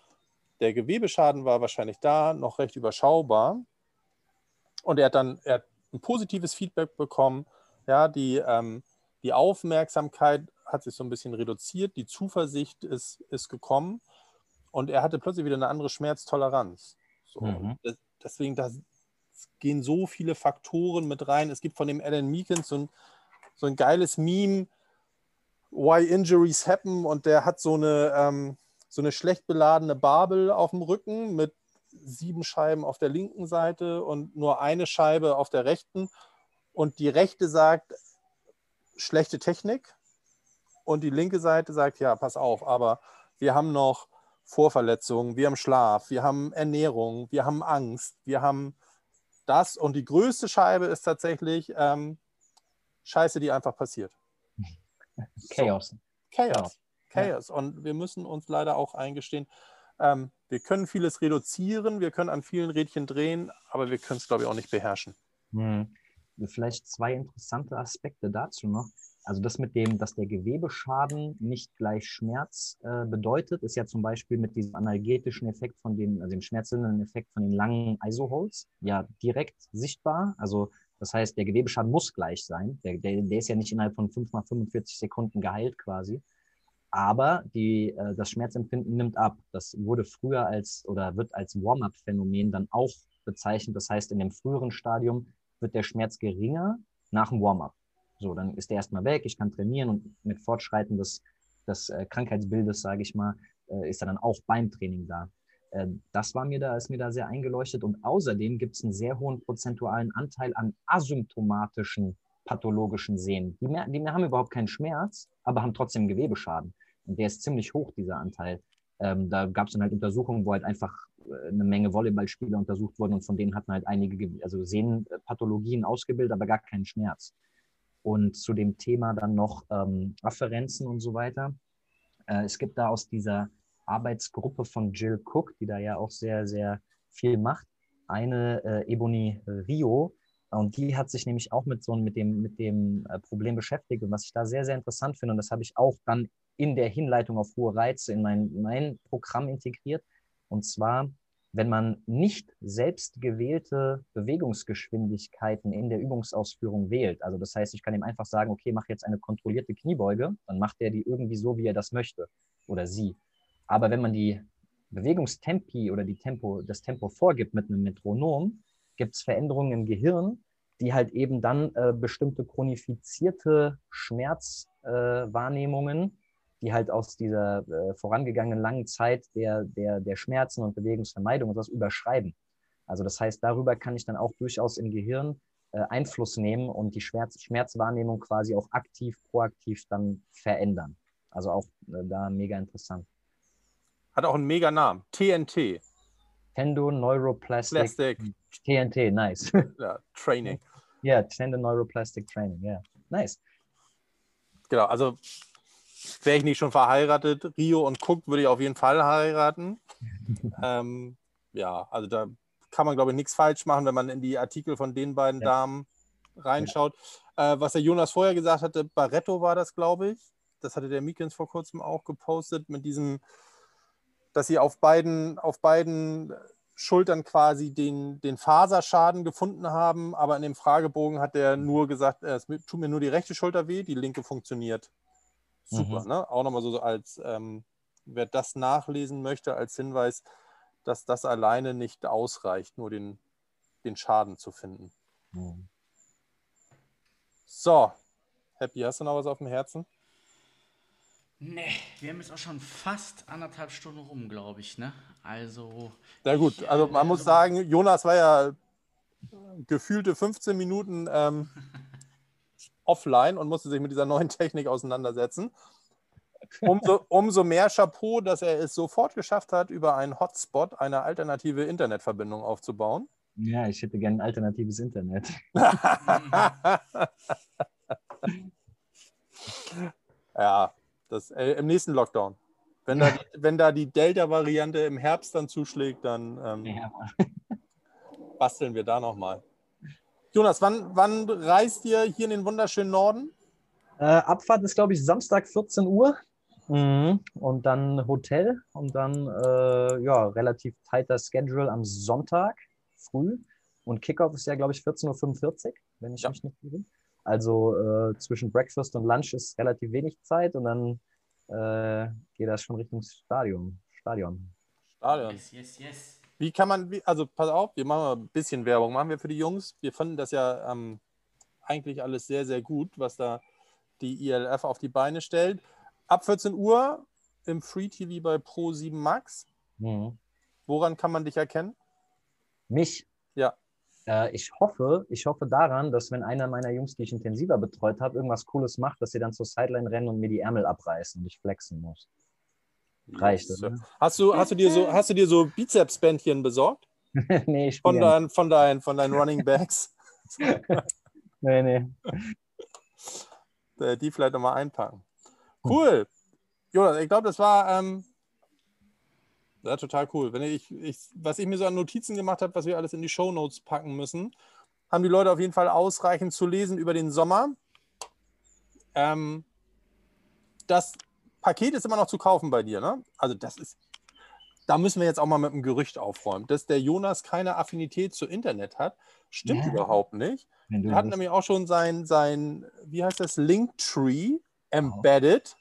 der Gewebeschaden war wahrscheinlich da, noch recht überschaubar. Und er hat dann er hat ein positives Feedback bekommen. Ja, die, ähm, die Aufmerksamkeit hat sich so ein bisschen reduziert, die Zuversicht ist, ist gekommen und er hatte plötzlich wieder eine andere Schmerztoleranz. So, mhm. Deswegen, das, gehen so viele Faktoren mit rein. Es gibt von dem Alan Meekins so ein, so ein geiles Meme, Why Injuries Happen, und der hat so eine, ähm, so eine schlecht beladene Babel auf dem Rücken mit sieben Scheiben auf der linken Seite und nur eine Scheibe auf der rechten. Und die rechte sagt, schlechte Technik. Und die linke Seite sagt, ja, pass auf, aber wir haben noch Vorverletzungen, wir haben Schlaf, wir haben Ernährung, wir haben Angst, wir haben das und die größte Scheibe ist tatsächlich ähm, Scheiße, die einfach passiert. Chaos. So. Chaos. Chaos. Ja. Und wir müssen uns leider auch eingestehen, ähm, wir können vieles reduzieren, wir können an vielen Rädchen drehen, aber wir können es, glaube ich, auch nicht beherrschen. Hm. Vielleicht zwei interessante Aspekte dazu noch. Also das mit dem, dass der Gewebeschaden nicht gleich Schmerz äh, bedeutet, ist ja zum Beispiel mit diesem analgetischen Effekt von den, also dem schmerzlindernden Effekt von den langen Isoholes ja direkt sichtbar. Also das heißt, der Gewebeschaden muss gleich sein. Der, der, der ist ja nicht innerhalb von 5 mal 45 Sekunden geheilt quasi. Aber die, äh, das Schmerzempfinden nimmt ab. Das wurde früher als oder wird als Warm-up-Phänomen dann auch bezeichnet. Das heißt, in dem früheren Stadium wird der Schmerz geringer nach dem Warm-up. So, dann ist der erstmal weg, ich kann trainieren und mit Fortschreiten des, des äh, Krankheitsbildes, sage ich mal, äh, ist er dann auch beim Training da. Äh, das war mir da, ist mir da sehr eingeleuchtet. Und außerdem gibt es einen sehr hohen prozentualen Anteil an asymptomatischen pathologischen Sehnen. Die, mehr, die haben überhaupt keinen Schmerz, aber haben trotzdem Gewebeschaden. Und der ist ziemlich hoch, dieser Anteil. Ähm, da gab es dann halt Untersuchungen, wo halt einfach äh, eine Menge Volleyballspieler untersucht wurden und von denen hatten halt einige also Sehnenpathologien ausgebildet, aber gar keinen Schmerz. Und zu dem Thema dann noch ähm, Afferenzen und so weiter. Äh, es gibt da aus dieser Arbeitsgruppe von Jill Cook, die da ja auch sehr, sehr viel macht, eine äh, Ebony Rio. Und die hat sich nämlich auch mit so mit dem, mit dem äh, Problem beschäftigt. Und was ich da sehr, sehr interessant finde, und das habe ich auch dann in der Hinleitung auf hohe Reize in mein, mein Programm integriert. Und zwar wenn man nicht selbst gewählte Bewegungsgeschwindigkeiten in der Übungsausführung wählt, also das heißt, ich kann ihm einfach sagen, okay, mach jetzt eine kontrollierte Kniebeuge, dann macht er die irgendwie so, wie er das möchte oder sie. Aber wenn man die Bewegungstempi oder die Tempo, das Tempo vorgibt mit einem Metronom, gibt es Veränderungen im Gehirn, die halt eben dann äh, bestimmte chronifizierte Schmerzwahrnehmungen äh, die halt aus dieser äh, vorangegangenen langen Zeit der, der, der Schmerzen und Bewegungsvermeidung und was überschreiben. Also das heißt, darüber kann ich dann auch durchaus im Gehirn äh, Einfluss nehmen und die Schmerz, Schmerzwahrnehmung quasi auch aktiv, proaktiv dann verändern. Also auch äh, da mega interessant. Hat auch einen mega Namen. TNT. Tendo Neuroplastic. Plastic. TNT, nice. Ja, Training. Ja, yeah, Tendo Neuroplastic Training, ja. Yeah. Nice. Genau, also wäre ich nicht schon verheiratet, Rio und Cook würde ich auf jeden Fall heiraten. ähm, ja, also da kann man, glaube ich, nichts falsch machen, wenn man in die Artikel von den beiden ja. Damen reinschaut. Ja. Äh, was der Jonas vorher gesagt hatte, Barretto war das, glaube ich. Das hatte der Mikens vor kurzem auch gepostet mit diesem, dass sie auf beiden, auf beiden Schultern quasi den, den Faserschaden gefunden haben, aber in dem Fragebogen hat er nur gesagt, es tut mir nur die rechte Schulter weh, die linke funktioniert. Super, mhm. ne? Auch nochmal so als, ähm, wer das nachlesen möchte, als Hinweis, dass das alleine nicht ausreicht, nur den, den Schaden zu finden. Mhm. So, Happy, hast du noch was auf dem Herzen? Nee, wir haben jetzt auch schon fast anderthalb Stunden rum, glaube ich, ne? Also. Na gut, also man muss sagen, Jonas war ja gefühlte 15 Minuten ähm, offline und musste sich mit dieser neuen Technik auseinandersetzen. Umso, umso mehr Chapeau, dass er es sofort geschafft hat, über einen Hotspot eine alternative Internetverbindung aufzubauen. Ja, ich hätte gerne ein alternatives Internet. ja, das, äh, im nächsten Lockdown. Wenn da, wenn da die Delta-Variante im Herbst dann zuschlägt, dann ähm, ja. basteln wir da nochmal. Jonas, wann, wann reist ihr hier in den wunderschönen Norden? Äh, Abfahrt ist, glaube ich, Samstag 14 Uhr. Mhm. Und dann Hotel und dann äh, ja, relativ tighter Schedule am Sonntag früh. Und Kickoff ist ja, glaube ich, 14.45 Uhr, wenn ich ja. mich nicht irre. Also äh, zwischen Breakfast und Lunch ist relativ wenig Zeit und dann äh, geht das schon Richtung Stadion. Stadion. Stadion. Yes, yes, yes. Wie kann man, also pass auf, wir machen mal ein bisschen Werbung, machen wir für die Jungs. Wir fanden das ja ähm, eigentlich alles sehr, sehr gut, was da die ILF auf die Beine stellt. Ab 14 Uhr im Free TV bei Pro 7 Max. Mhm. Woran kann man dich erkennen? Mich? Ja. Äh, ich hoffe, ich hoffe daran, dass wenn einer meiner Jungs, die ich intensiver betreut habe, irgendwas Cooles macht, dass sie dann zur Sideline rennen und mir die Ärmel abreißen und ich flexen muss. Reicht das? Ne? Hast, du, hast, du dir so, hast du dir so Bizepsbändchen besorgt? nee, ich von, dein, von, dein, von deinen Running Backs? nee, nee. Die vielleicht nochmal einpacken. Cool. Jonas, ich glaube, das war ähm, ja, total cool. Wenn ich, ich, was ich mir so an Notizen gemacht habe, was wir alles in die Show Notes packen müssen, haben die Leute auf jeden Fall ausreichend zu lesen über den Sommer. Ähm, das Paket ist immer noch zu kaufen bei dir, ne? Also das ist, da müssen wir jetzt auch mal mit einem Gerücht aufräumen, dass der Jonas keine Affinität zu Internet hat. Stimmt ja. überhaupt nicht. Er hat nämlich auch schon sein, sein, wie heißt das, Linktree embedded.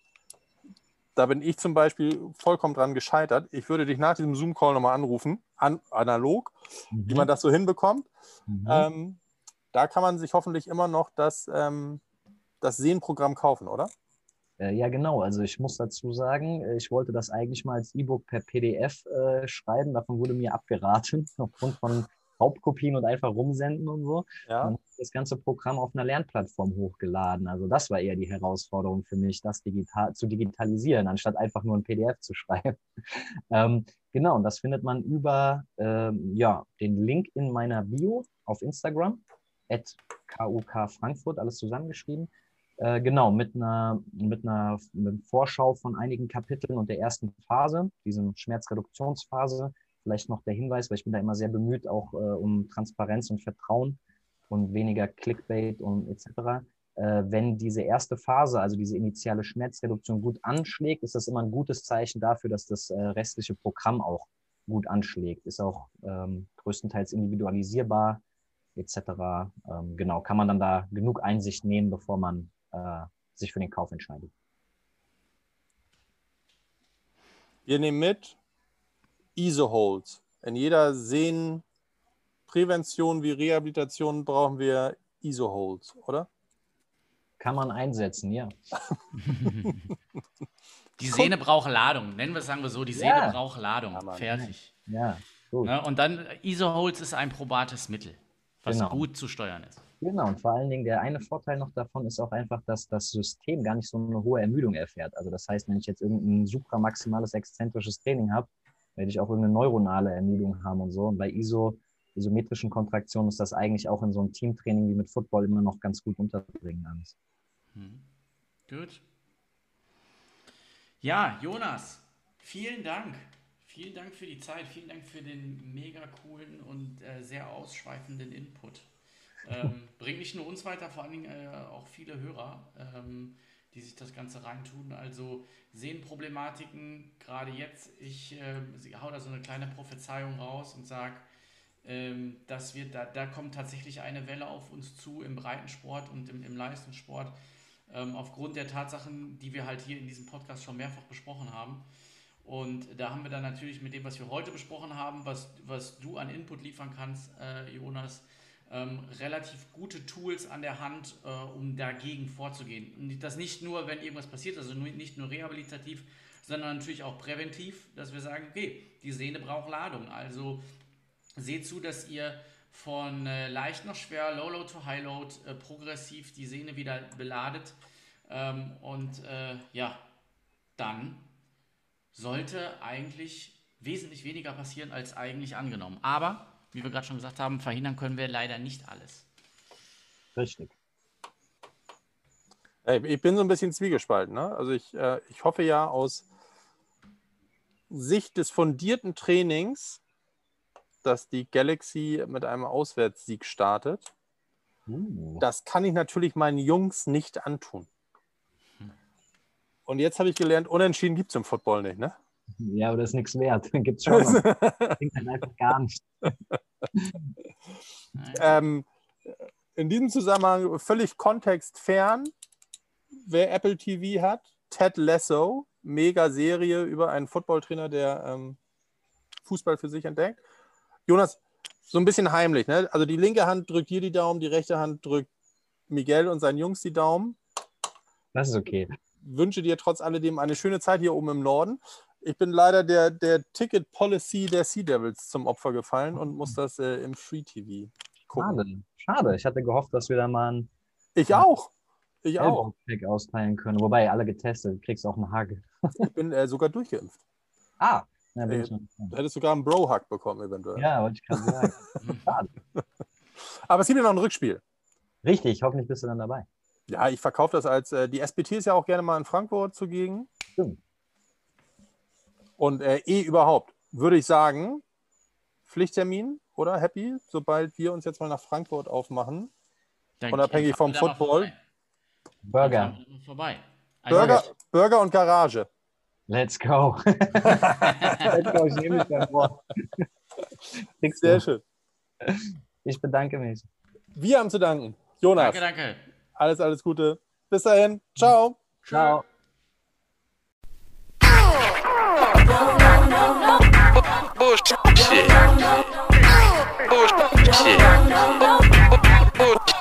Da bin ich zum Beispiel vollkommen dran gescheitert. Ich würde dich nach diesem Zoom-Call nochmal anrufen, an, analog, mhm. wie man das so hinbekommt. Mhm. Ähm, da kann man sich hoffentlich immer noch das, ähm, das Sehen-Programm kaufen, oder? Äh, ja, genau. Also ich muss dazu sagen, äh, ich wollte das eigentlich mal als E-Book per PDF äh, schreiben. Davon wurde mir abgeraten, aufgrund von Hauptkopien und einfach rumsenden und so. Ja. Das ganze Programm auf einer Lernplattform hochgeladen. Also das war eher die Herausforderung für mich, das digital zu digitalisieren, anstatt einfach nur ein PDF zu schreiben. ähm, genau, und das findet man über ähm, ja, den Link in meiner Bio auf Instagram, at KUK Frankfurt, alles zusammengeschrieben. Äh, genau, mit einer, mit einer mit Vorschau von einigen Kapiteln und der ersten Phase, diesem Schmerzreduktionsphase. Vielleicht noch der Hinweis, weil ich bin da immer sehr bemüht, auch äh, um Transparenz und Vertrauen und weniger Clickbait und etc. Äh, wenn diese erste Phase, also diese initiale Schmerzreduktion gut anschlägt, ist das immer ein gutes Zeichen dafür, dass das äh, restliche Programm auch gut anschlägt. Ist auch ähm, größtenteils individualisierbar etc. Ähm, genau, kann man dann da genug Einsicht nehmen, bevor man äh, sich für den Kauf entscheidet. Wir nehmen mit ISO-Holds. In jeder Sehnenprävention wie Rehabilitation brauchen wir ISO-Holds, oder? Kann man einsetzen, ja. die Sehne braucht Ladung. Nennen wir es, sagen wir so, die Sehne ja. braucht Ladung. Ja, Fertig. Ja, gut. Ne? Und dann ISO-Holds ist ein probates Mittel, was genau. gut zu steuern ist. Genau, und vor allen Dingen der eine Vorteil noch davon ist auch einfach, dass das System gar nicht so eine hohe Ermüdung erfährt. Also das heißt, wenn ich jetzt irgendein supramaximales exzentrisches Training habe, werde ich auch irgendeine neuronale Ermüdung haben und so. Und bei ISO, isometrischen Kontraktionen ist das eigentlich auch in so einem Teamtraining wie mit Football immer noch ganz gut unterbringen. Hm. Gut. Ja, Jonas, vielen Dank. Vielen Dank für die Zeit, vielen Dank für den mega coolen und äh, sehr ausschweifenden Input. Ähm, bringt nicht nur uns weiter, vor allen Dingen äh, auch viele Hörer, ähm, die sich das Ganze reintun. Also sehen Problematiken, gerade jetzt. Ich äh, hau da so eine kleine Prophezeiung raus und sage, ähm, dass wir da, da kommt tatsächlich eine Welle auf uns zu im Breitensport und im, im Leistungssport, ähm, aufgrund der Tatsachen, die wir halt hier in diesem Podcast schon mehrfach besprochen haben. Und da haben wir dann natürlich mit dem, was wir heute besprochen haben, was, was du an Input liefern kannst, äh, Jonas, ähm, relativ gute Tools an der Hand, äh, um dagegen vorzugehen. Und das nicht nur, wenn irgendwas passiert, also nicht nur rehabilitativ, sondern natürlich auch präventiv, dass wir sagen, okay, die Sehne braucht Ladung. Also seht zu, dass ihr von äh, leicht noch schwer, Low Load to High Load, äh, progressiv die Sehne wieder beladet. Ähm, und äh, ja, dann sollte eigentlich wesentlich weniger passieren als eigentlich angenommen. Aber wie wir gerade schon gesagt haben, verhindern können wir leider nicht alles. Richtig. Ich bin so ein bisschen zwiegespalten. Ne? Also ich, äh, ich hoffe ja aus Sicht des fundierten Trainings, dass die Galaxy mit einem Auswärtssieg startet. Uh. Das kann ich natürlich meinen Jungs nicht antun. Hm. Und jetzt habe ich gelernt, Unentschieden gibt es im Football nicht, ne? Ja, aber das ist nichts wert. Dann gibt es schon. Das klingt halt einfach gar nicht. ähm, in diesem Zusammenhang völlig kontextfern, wer Apple TV hat, Ted Lasso, mega Serie über einen Footballtrainer, der ähm, Fußball für sich entdeckt. Jonas, so ein bisschen heimlich, ne? Also die linke Hand drückt hier die Daumen, die rechte Hand drückt Miguel und seinen Jungs die Daumen. Das ist okay. Wünsche dir trotz alledem eine schöne Zeit hier oben im Norden. Ich bin leider der, der Ticket Policy der Sea Devils zum Opfer gefallen und muss das äh, im Free TV gucken. Schade. Schade. Ich hatte gehofft, dass wir da mal ein. Ich auch. Ich auch. austeilen können. Wobei, alle getestet. Du kriegst auch einen Hug. ich bin äh, sogar durchgeimpft. Ah. Ja, äh, du hättest sogar einen Bro-Hug bekommen, eventuell. Ja, wollte ich gerade sagen. Schade. Aber es gibt ja noch ein Rückspiel. Richtig, hoffentlich bist du dann dabei. Ja, ich verkaufe das als. Äh, die SBT ist ja auch gerne mal in Frankfurt zugegen. Stimmt. Und äh, eh überhaupt, würde ich sagen, Pflichttermin oder Happy, sobald wir uns jetzt mal nach Frankfurt aufmachen, Dann unabhängig vom Football. Burger. Vorbei. Also Burger, Burger und Garage. Let's go. Let's go, ich nehme mich beim Wort. Sehr schön. Ich bedanke mich. Wir haben zu danken. Jonas. Danke, danke. Alles, alles Gute. Bis dahin. Ciao. Ciao. Bullshit. Bullshit. Bullshit.